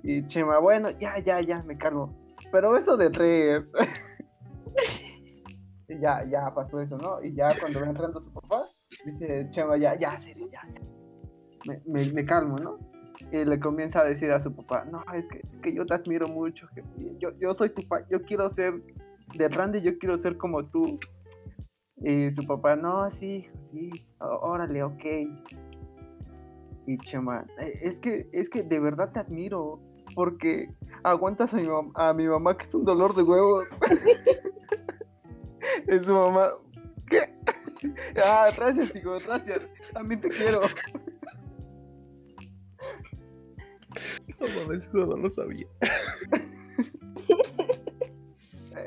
Y Chema, bueno, ya, ya, ya, me calmo. Pero eso de tres. ya, ya pasó eso, ¿no? Y ya cuando va entrando su papá, dice Chema, ya, ya, ya, ya. Me, me, me calmo, ¿no? Y le comienza a decir a su papá, no, es que, es que yo te admiro mucho, yo, yo soy tu papá, yo quiero ser de Randy, yo quiero ser como tú. Y su papá, no, sí, sí, órale, ok. Y Chema, "Eh, es que, es que de verdad te admiro, porque aguantas a mi, mam- a mi mamá que es un dolor de huevos. es su mamá, ¿qué? ah, gracias, hijo, gracias, también te quiero. No mames, eso no lo sabía.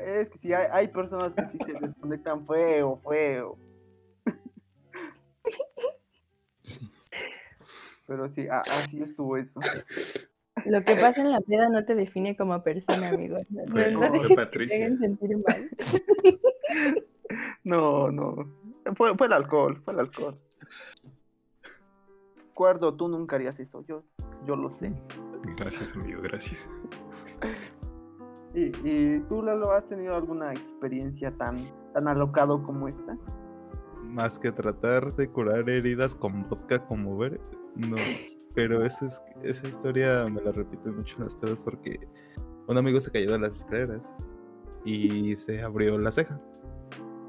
Es que sí, hay, hay personas que sí se desconectan feo, feo. Sí. Pero sí, a- así estuvo eso. Lo que pasa en la peda no te define como persona, amigo. No, no, Fue- Patricia. sentir mal. No, no. Fue, fue el alcohol, fue el alcohol. Acuerdo, tú nunca harías eso, yo, yo lo sé. Gracias, amigo, gracias. ¿Y, tú, Lalo, has tenido alguna experiencia tan, tan como esta? Más que tratar de curar heridas con vodka como ver, no. Pero esa, es, esa historia me la repito mucho en las pedas porque un amigo se cayó de las escaleras y se abrió la ceja.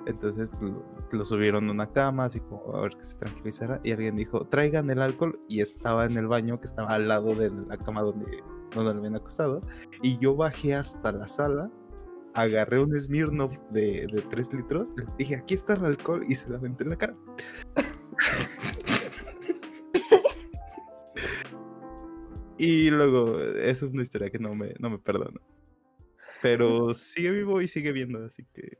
Entonces lo, lo subieron a una cama, así como a ver que se tranquilizara. Y alguien dijo, traigan el alcohol. Y estaba en el baño que estaba al lado de la cama donde, donde lo habían acostado. Y yo bajé hasta la sala agarré un Smirnoff de, de 3 litros, le dije, aquí está el alcohol y se la aventé en la cara. y luego, esa es una historia que no me, no me perdono. Pero sigue vivo y sigue viendo, así que...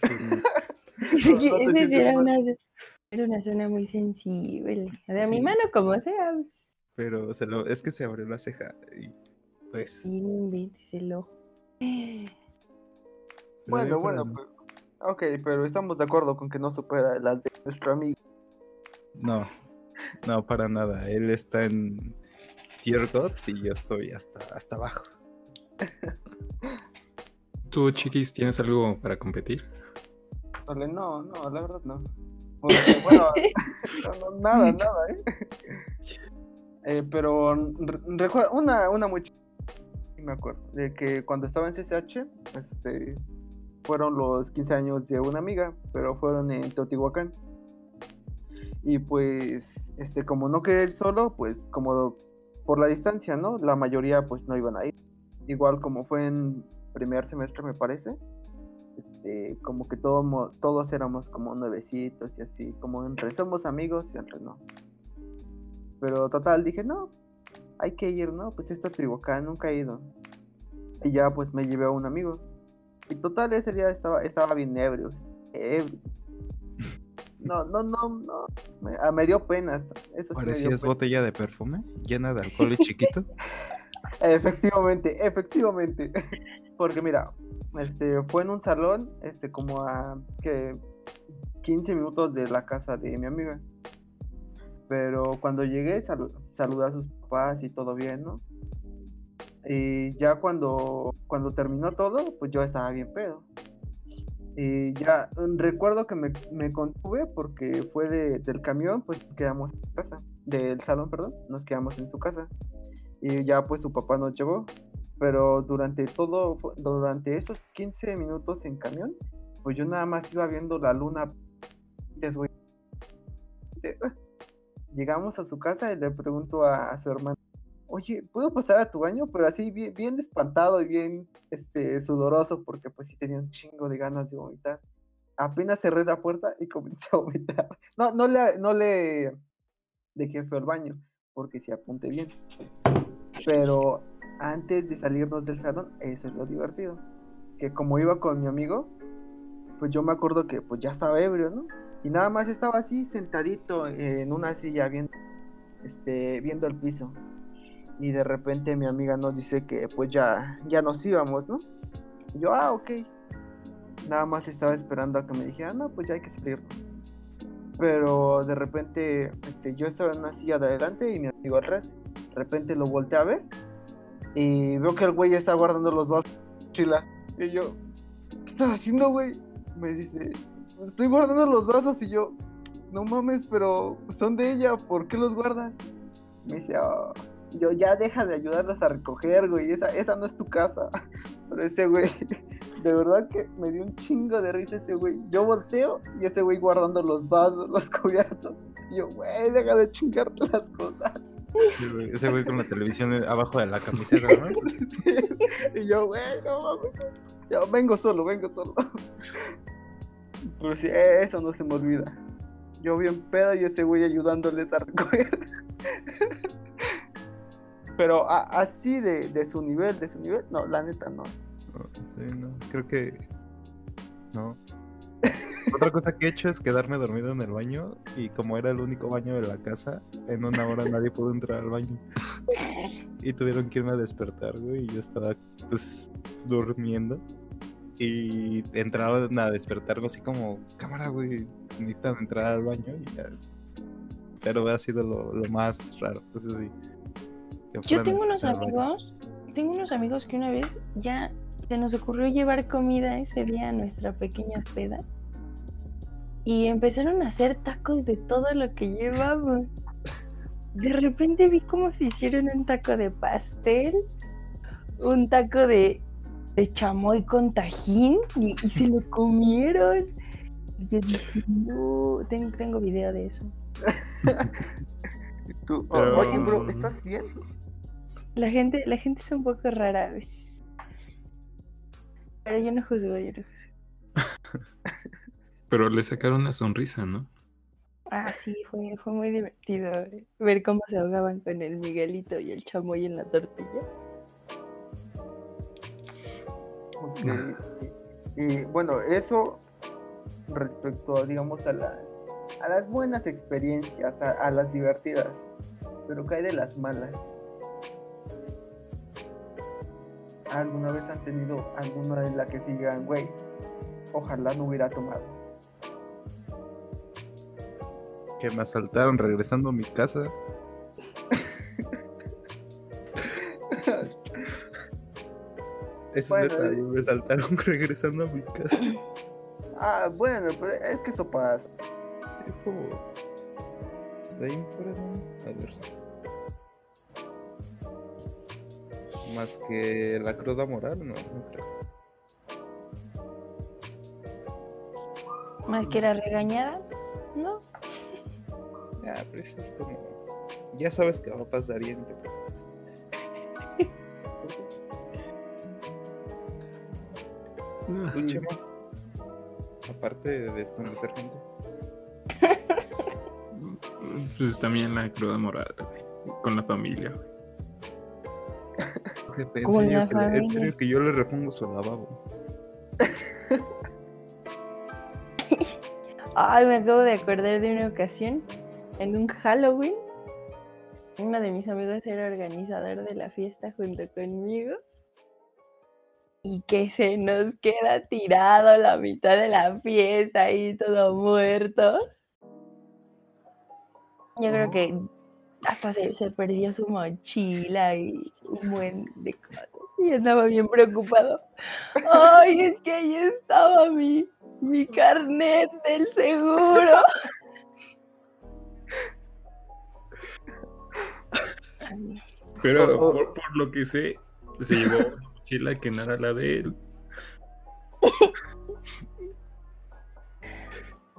creo no. No sí era una, era una zona muy sensible. O sea, mi Sí. mano como sea, Pero se lo, es que se abrió la ceja y pues... sí, no inventes el ojo. Bueno, bueno, feo, pues, ok, pero estamos de acuerdo con que no supera las de nuestro amigo. No, no, para nada. Él está en Tier God y yo estoy hasta, hasta abajo. ¿Tú, chiquis, tienes algo para competir? No, no, la verdad no. Bueno, no, no, nada, nada, ¿eh? Eh, pero recuerdo una, una muy me acuerdo, de que cuando estaba en CCH, este, fueron los 15 años de una amiga, pero fueron en Teotihuacán. Y pues, este, como no quería ir solo, pues como por la distancia, ¿no? La mayoría pues no iban a ir. Igual como fue en primer semestre, me parece. Este, como que todos, mo- todos éramos como nuevecitos y así, como entre somos amigos y entre no. Pero total, dije, no, hay que ir, ¿no? Pues esto es Teotihuacán, nunca he ido. Y ya pues me llevé a un amigo. Y total, ese día estaba, estaba bien ebrio. ebrio. No, no, no, no. Me, ah, me dio pena. Eso ¿Parecías botella de perfume llena de alcohol y chiquito? Efectivamente, efectivamente. Porque mira, este fue en un salón, este como a que 15 minutos de la casa de mi amiga. Pero cuando llegué salu- saludé a sus papás y todo bien, ¿no? Y ya cuando cuando terminó todo, pues yo estaba bien pedo. Y ya mm, recuerdo que me, me contuve porque fue de- del camión, pues nos quedamos en casa, del salón, perdón, nos quedamos en su casa. Y ya pues su papá nos llevó, pero durante todo, durante esos 15 minutos en camión, pues yo nada más iba viendo la luna. Llegamos a su casa y le pregunto a, su hermano, oye, ¿puedo pasar a tu baño? Pero así bien, bien espantado y bien este, sudoroso porque pues sí tenía un chingo de ganas de vomitar. Apenas cerré la puerta y comencé a vomitar. No, no le, no le dejé feo al baño porque sí apunté bien. Pero antes de salirnos del salón, eso es lo divertido. Que como iba con mi amigo, pues yo me acuerdo que pues ya estaba ebrio, ¿no? Y nada más estaba así sentadito en una silla viendo, este, viendo el piso. Y de repente mi amiga nos dice que pues ya, ya nos íbamos, ¿no? Y yo, ah, ok. Nada más estaba esperando a que me dijera, no, pues ya hay que salir. Pero de repente este, yo estaba en una silla de adelante y mi amigo atrás. De repente lo volteé a ver y veo que el güey está guardando los vasos en la mochila. Y yo, ¿qué estás haciendo, güey? Me dice, estoy guardando los vasos y yo, no mames, pero son de ella, ¿por qué los guardan? Me dice. Y yo, ya deja de ayudarlas a recoger, güey, esa, esa no es tu casa. Pero ese güey, de verdad que me dio un chingo de risa ese güey. Yo volteo y ese güey guardando los vasos, los cubiertos. Y yo, güey, deja de chingarte las cosas. Sí, güey, Ese güey con la televisión abajo de la camiseta, ¿no? y yo, güey, no mames. Yo vengo solo, vengo solo. Pero sí, eso no se me olvida. Yo bien pedo y ese güey ayudándoles a recoger. Pero así de, de su nivel, de su nivel, no, la neta no. No, sí, no, creo que. No. Otra cosa que he hecho es quedarme dormido en el baño y como era el único baño de la casa, en una hora nadie pudo entrar al baño. Y tuvieron que irme a despertar, güey, y yo estaba pues durmiendo. Y entraron a despertarme así como, cámara, güey, necesitan entrar al baño y ya. Pero ha sido lo, lo más raro, eso sí. Yo tengo unos amigos, tengo unos amigos que una vez ya se nos ocurrió llevar comida ese día a nuestra pequeña peda y empezaron a hacer tacos de todo lo que llevamos. De repente vi cómo se hicieron un taco de pastel, un taco de, de chamoy con tajín y, y se lo comieron. Y yo dije, no, tengo, tengo video de eso. Tú, Pero- Oye, bro, ¿estás bien? La gente, la gente es un poco rara a veces. Pero yo no juzgo, yo no juzgo. Pero le sacaron una sonrisa, ¿no? Ah, sí, fue, fue muy divertido ver cómo se ahogaban con el Miguelito y el chamoy en la tortilla. Y bueno, eso respecto, digamos, a, la, a las buenas experiencias, a, a las divertidas, pero cae de las malas. ¿Alguna vez han tenido alguna de la que sigan, güey? Ojalá no hubiera tomado. Que me asaltaron regresando a mi casa. Eso Bueno, es eh. me asaltaron regresando a mi casa. ah, bueno, pero es que eso pasa. Es como. De ahí fuera, no. A ver. Más que la cruda moral, no, no creo. Más que la regañada, ¿no? Ya, pero eso es como. Ya sabes que va a pasar y no te preocupes. ¿Tú. Chema? Aparte de desconocer gente. Pues también la cruda moral, güey, Con la familia, güey. Jefe, en, serio que le- en familia. serio que yo le repongo su lavabo. Ay, me acabo de acordar de una ocasión en un Halloween. Uno de mis amigos era organizador de la fiesta junto conmigo. Y que se nos queda tirado la mitad de la fiesta ahí todo muerto. Yo creo que hasta se, se perdió su mochila y un buen de cosas. Y andaba bien preocupado. Ay, es que ahí estaba mi, Mi carnet del seguro. Pero por, por lo que sé, se llevó mochila que no era la de él.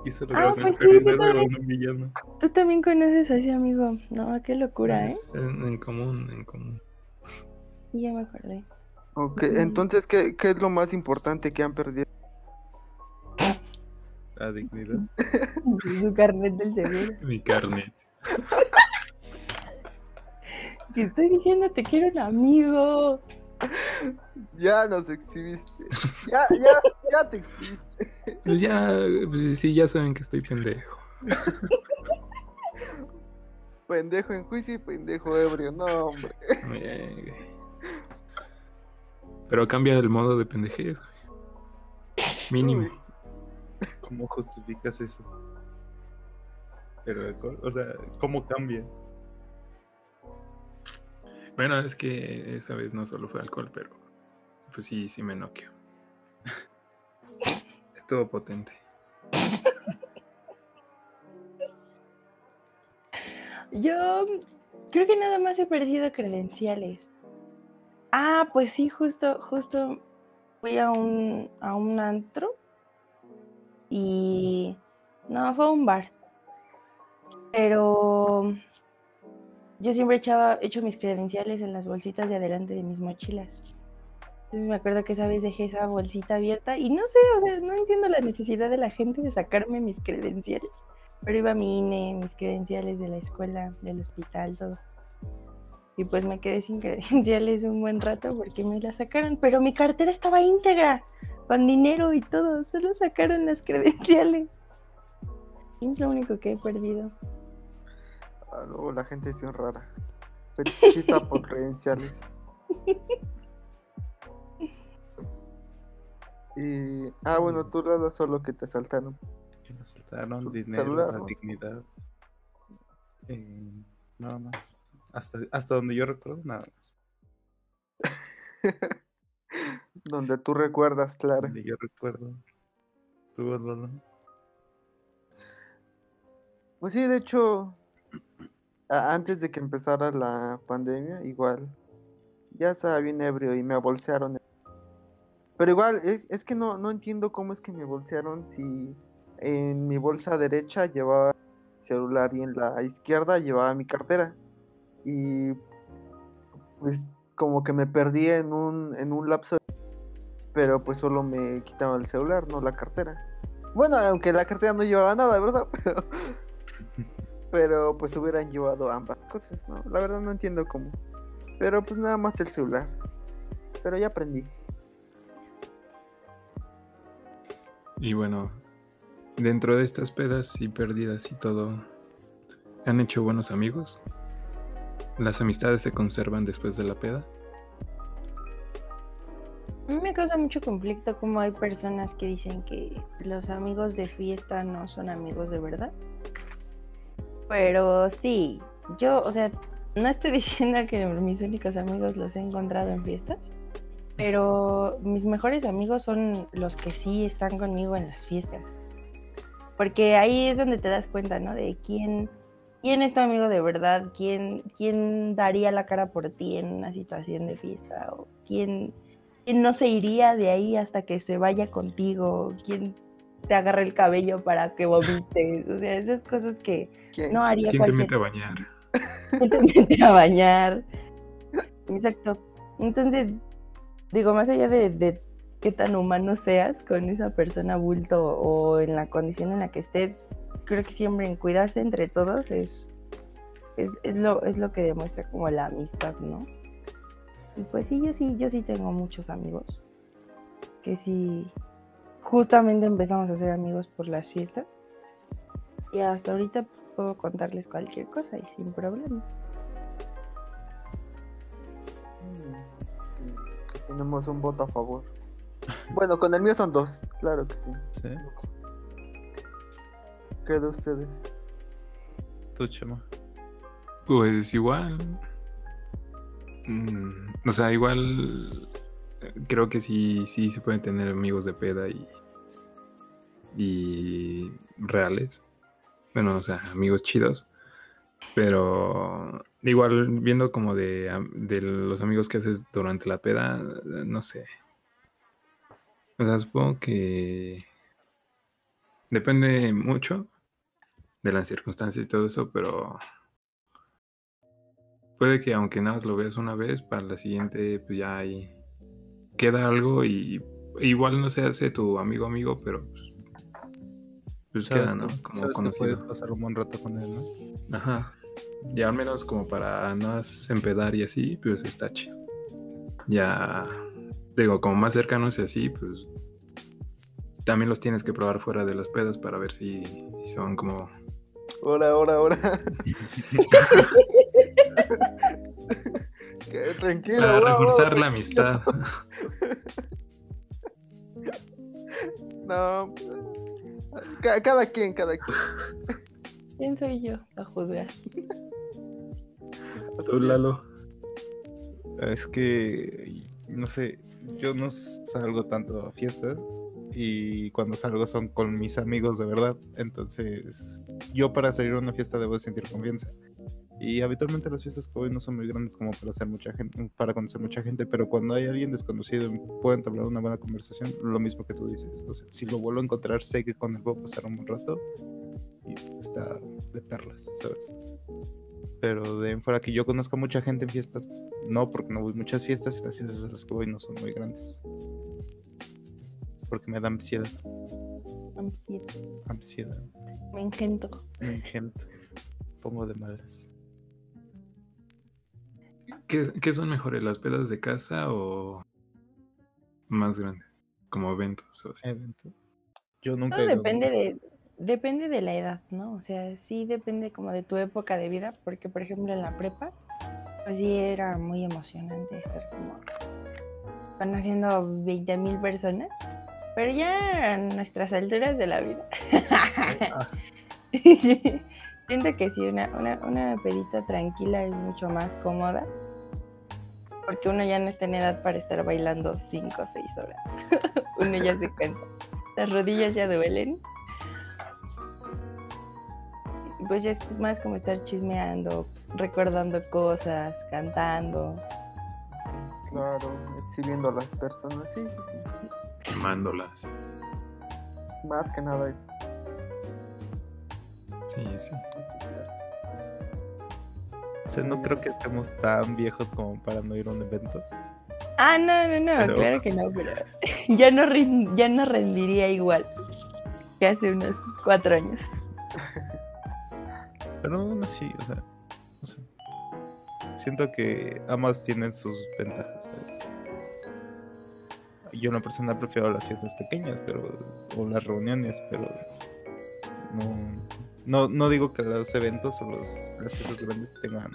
Y se Ah, logró pues sí, se también. logró un villano. Tú también conoces a ese amigo. No, qué locura, ¿eh? En, en común, en común. Ya me acordé. Ok, entonces, ¿qué, ¿qué es lo más importante que han perdido? La dignidad. Su carnet del seguro. Mi carnet. Si estoy diciendo te quiero un amigo. Ya nos exhibiste. Ya, ya, ya te exhibiste. Pues ya, pues sí, ya saben que estoy pendejo. Pendejo en juicio y pendejo ebrio. No, hombre. Eh, Pero cambia el modo de pendejez, güey. Mínimo. ¿Cómo justificas eso? El alcohol, o sea, ¿cómo cambia? Bueno, es que esa vez no solo fue alcohol, pero pues sí, sí me noqueó. Estuvo potente. Yo creo que nada más he perdido credenciales. Ah, pues sí, justo, justo fui a un, a un antro y no, fue a un bar. Pero yo siempre echaba, echo mis credenciales en las bolsitas de adelante de mis mochilas. Entonces me acuerdo que esa vez dejé esa bolsita abierta y no sé, o sea, no entiendo la necesidad de la gente de sacarme mis credenciales. Pero iba mi INE, mis credenciales de la escuela, del hospital, todo. Y pues me quedé sin credenciales un buen rato porque me la sacaron. Pero mi cartera estaba íntegra, con dinero y todo. Solo sacaron las credenciales. Es lo único que he perdido. Ah, luego la gente es bien rara. Fetichista por credenciales. Y. Ah, bueno, tú Lalo, solo que te saltaron. Que me saltaron Su dinero, celular, la dignidad. Eh, nada más. Hasta, hasta donde yo recuerdo, nada más. Donde tú recuerdas, claro. Donde yo recuerdo. ¿Tú, Osvaldo? Pues sí, de hecho, antes de que empezara la pandemia, igual, ya estaba bien ebrio y me bolsearon. Pero igual, es, es que no, no entiendo cómo es que me bolsearon si en mi bolsa derecha llevaba mi celular y en la izquierda llevaba mi cartera. Y pues como que me perdí en un, en un lapso, pero pues solo me quitaban el celular, no la cartera. Bueno, aunque la cartera no llevaba nada, ¿verdad? Pero... Pero pues hubieran llevado ambas cosas, ¿no? La verdad no entiendo cómo. Pero pues nada más el celular. Pero ya aprendí. Y bueno, dentro de estas pedas y pérdidas y todo, ¿han hecho buenos amigos? ¿Las amistades se conservan después de la peda? A mí me causa mucho conflicto como hay personas que dicen que los amigos de fiesta no son amigos de verdad. Pero sí, yo, o sea, no estoy diciendo que mis únicos amigos los he encontrado en fiestas, pero mis mejores amigos son los que sí están conmigo en las fiestas. Porque ahí es donde te das cuenta, ¿no? De quién, quién es tu amigo de verdad, quién, quién daría la cara por ti en una situación de fiesta, o quién, quién no se iría de ahí hasta que se vaya contigo, quién te agarra el cabello para que vomites, o sea, esas cosas que ¿Quién? no haría ¿Quién te cualquier mete a bañar? ¿Quién te mete a bañar. Exacto. Entonces, digo, más allá de, de qué tan humano seas con esa persona bulto o en la condición en la que estés, creo que siempre en cuidarse entre todos es, es, es lo, es lo que demuestra como la amistad, ¿no? Y pues sí, yo sí, yo sí tengo muchos amigos que sí, justamente empezamos a ser amigos por las fiestas. Y hasta ahorita puedo contarles cualquier cosa y sin problema. Mm, Tenemos un voto a favor. Bueno, con el mío son dos, claro que sí. ¿Sí? ¿Qué de ustedes? ¿Tú, Chema? Pues igual. Mm, o sea, igual creo que sí, sí se pueden tener amigos de peda y, y reales. Bueno, o sea, amigos chidos. Pero igual viendo como de, los amigos que haces durante la peda, no sé. O sea, supongo que depende mucho de las circunstancias y todo eso, pero puede que aunque nada lo veas una vez, para la siguiente pues ya ahí queda algo y igual no se hace tu amigo amigo, pero pues, pues Sabes, queda, ¿no? que- Como sabes que puedes pasar un buen rato con él, ¿no? Ajá. Y al menos como para no más empedar y así, pues está chido. Ya, digo, como más cercanos y así, pues también los tienes que probar fuera de las pedas para ver si, si son como... Ahora, ahora. Que- Tranquilo. Para reforzar la amistad. No. Ca- cada quien, cada quien. ¿Quién soy yo a juzgar? Tú, Lalo. Es que, no sé, yo no salgo tanto a fiestas y cuando salgo son con mis amigos de verdad. Entonces, yo para salir a una fiesta debo de sentir confianza. Y habitualmente las fiestas que voy no son muy grandes como para hacer mucha gente, para conocer mucha gente, pero cuando hay alguien desconocido y puedo entablar una buena conversación, lo mismo que tú dices. O sea, si lo vuelvo a encontrar, sé que con él puedo pasar un buen rato y está de perlas, ¿sabes? Pero de fuera que yo conozco mucha gente en fiestas, no, porque no voy a muchas fiestas y las fiestas a las que voy no son muy grandes. Porque me da ansiedad. Ansiedad. Ansiedad. Me engento. Me engento. Pongo de malas. ¿Qué, qué son mejores, las pedas de casa o más grandes? Como eventos o así. Eventos. Yo nunca a- depende de, depende de la edad, ¿no? O sea, sí depende como de tu época de vida, porque por ejemplo en la prepa, pues sí era muy emocionante estar como conociendo 20 mil personas, pero ya a nuestras alturas de la vida. Ah, Siento que sí, una, una, una pedita tranquila es mucho más cómoda. Porque uno ya no está en edad para estar bailando 5 o 6 horas. uno ya se cuenta. Las rodillas ya duelen. Pues ya es más como estar chismeando, recordando cosas, cantando. Claro, exhibiendo a las personas. Sí, sí, sí. Quemándolas. Más que nada eso. Sí, sí. O sea, no creo que estemos tan viejos como para no ir a un evento. Ah, no, no, no, Pero- claro que no, pero ya no, ya no rendiría igual que hace unos cuatro años. Pero aún así, o sea, no sé. Siento que ambas tienen sus ventajas. ¿sabes? Yo en lo personal prefiero las fiestas pequeñas, pero o las reuniones, pero no, no, no digo que los eventos o los, las fiestas grandes tengan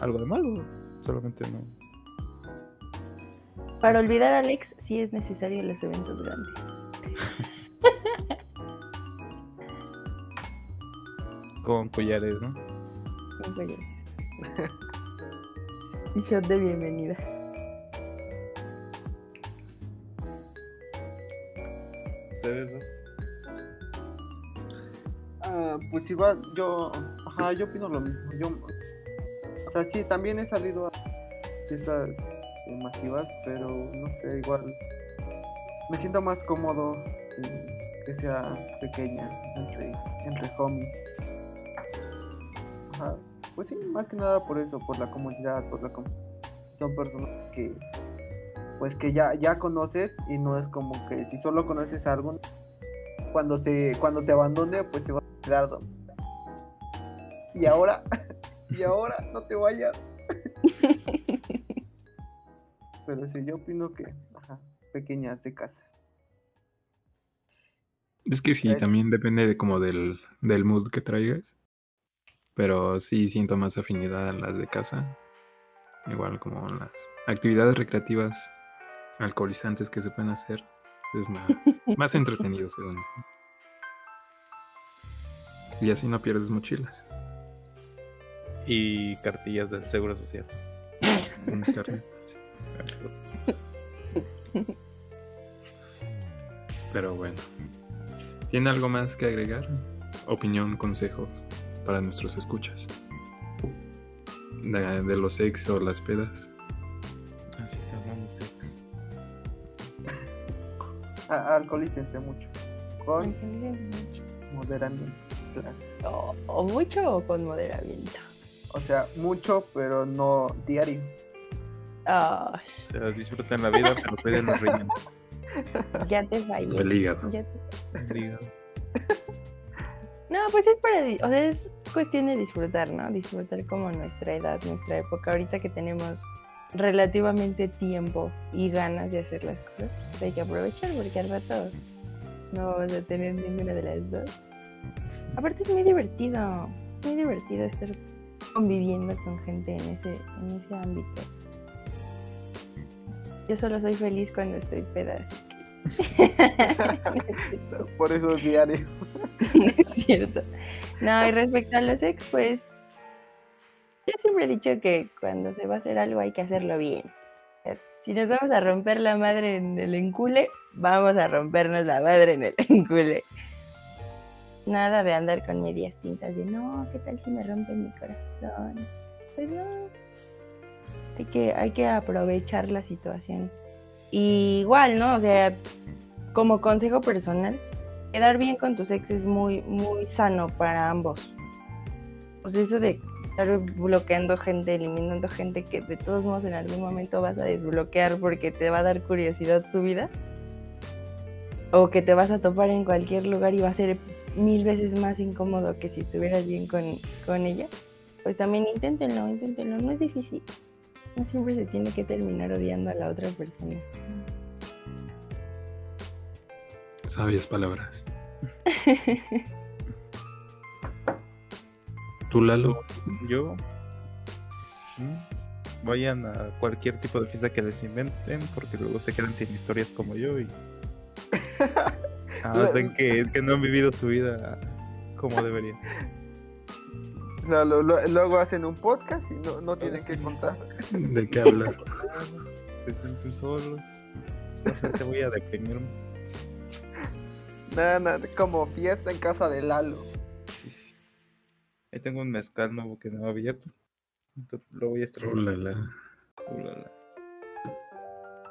algo de malo, solamente no. Para olvidar a Alex, sí es necesario los eventos grandes. Con collares, ¿no? Un collar. Y shot de bienvenida. Ustedes dos. Ah, pues igual, yo, ajá, yo opino lo mismo. Yo, o sea, sí, también he salido a fiestas eh, masivas, pero no sé, igual me siento más cómodo que sea pequeña entre, entre homies. Ajá, pues sí, más que nada por eso, por la comunidad, por la com- son personas que pues que ya, ya conoces y no es como que si solo conoces a alguien cuando te cuando te abandone pues te va a quedar donde y ahora y ahora no te vayas pero sí yo opino que ajá, pequeñas de casa Es que sí, también depende de como del, del mood que traigas. Pero sí siento más afinidad a las de casa. Igual como las actividades recreativas alcoholizantes que se pueden hacer. Es más, más entretenido según. Y así no pierdes mochilas. Y cartillas del Seguro Social. Pero bueno. ¿Tiene algo más que agregar? Opinión, consejos para nuestros escuchas. De, de los ex o las pedas. Alcoholícense mucho. Con moderamiento. claro. O, o mucho o con moderamiento. O sea, mucho, pero no diario. Ay, O sea, disfruten la vida, pero cuiden los riñones. ya te fallé. El hígado. Ya te- El hígado. No, pues es para, o sea, es cuestión de disfrutar, ¿no? Disfrutar como nuestra edad, nuestra época. Ahorita que tenemos relativamente tiempo y ganas de hacer las cosas, pues hay que aprovechar porque al rato no vamos a tener ninguna de las dos. Aparte es muy divertido, es muy divertido estar conviviendo con gente en ese, en ese ámbito. Yo solo soy feliz cuando estoy peda, así que... Por eso es diario. No es cierto. No, y respecto a los ex, pues yo siempre he dicho que cuando se va a hacer algo hay que hacerlo bien. Sea, Si nos vamos a romper la madre en el encule, vamos a rompernos la madre en el encule. Nada de andar con medias tintas de no, ¿qué tal si me rompen mi corazón? Pues no. Hay que, hay que aprovechar la situación. Y igual, ¿no? O sea, como consejo personal, quedar bien con tus ex es muy, muy sano para ambos. Sea, eso de estar bloqueando gente, eliminando gente que de todos modos en algún momento vas a desbloquear porque te va a dar curiosidad su vida. O que te vas a topar en cualquier lugar y va a ser mil veces más incómodo que si estuvieras bien con, con ella. Pues también inténtenlo, inténtenlo. No es difícil. No siempre se tiene que terminar odiando a la otra persona. Sabias palabras. ¿Tú, Lalo? Yo. ¿Mm? Vayan a cualquier tipo de fiesta que les inventen, porque luego se quedan sin historias como yo y. Nada más ven que, que no han vivido su vida como deberían. O sea, lo- lo- luego hacen un podcast y no, no tienen que contar. ¿De qué hablar? Se sienten solos. Te voy a deprimirme. Nada, nada, como fiesta en casa de Lalo. Ahí tengo un mezcal nuevo que no he abierto. Entonces, Lo voy a estrenar. Ulala. Ulala.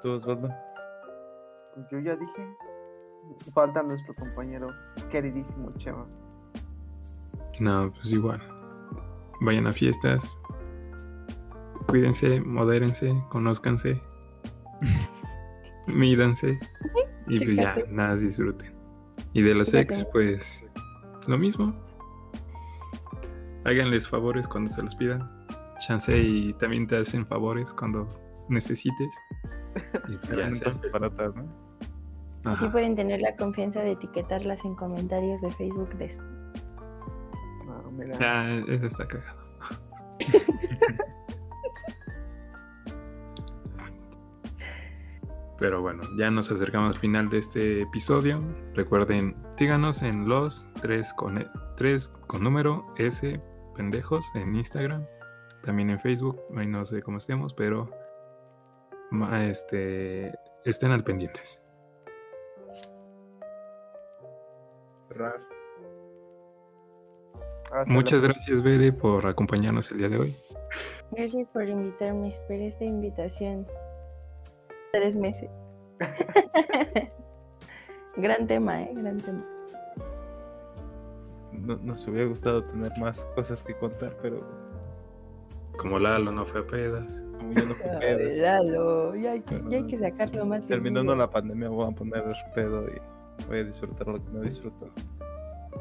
¿Tú, Osvaldo? Yo ya dije. Falta nuestro compañero queridísimo Chema. No, pues igual. Vayan a fiestas. Cuídense, modérense, conózcanse. Mídanse. Y pues ya, nada, disfruten. Y de los ex, pues lo mismo. Háganles favores cuando se los pidan. Chance y también te hacen favores cuando necesites. Y pues ya se baratas, ¿no? Así Ajá. pueden tener la confianza de etiquetarlas en comentarios de Facebook después. No, mira. Ya, eso está cagado. Pero bueno, ya nos acercamos al final de este episodio. Recuerden, síganos en los tres con, e- tres con número S pendejos en Instagram. También en Facebook. Ahí no sé cómo estemos, pero este, estén al pendientes. Muchas gracias, Bere, por acompañarnos el día de hoy. Gracias por invitarme. Esperé esta invitación tres meses. Gran tema, ¿eh? Gran tema. No- nos hubiera gustado tener más cosas que contar, pero Como Lalo no fue a pedas. como ya no fue Ay, pedo, Lalo, ya hay que, ya hay que sacarlo más. terminando la pandemia voy a poner pedo y voy a disfrutar lo que no disfruto.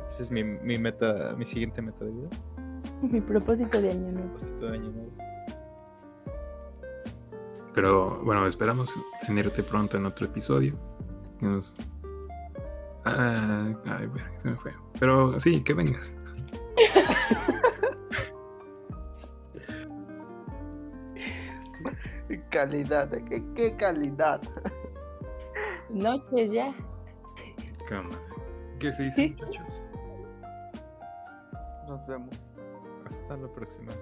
Esa es mi, mi meta, mi siguiente meta de vida. Mi propósito de año nuevo. propósito de año nuevo. Pero bueno, esperamos tenerte pronto en otro episodio. Nos- Ah, ay, bueno, se me fue. Pero sí, que vengas. Calidad, ¿eh? ¿qué, qué calidad? Noches ya. Cámara. ¿Qué se dice, Sí. muchachos? Nos vemos. Hasta la próxima.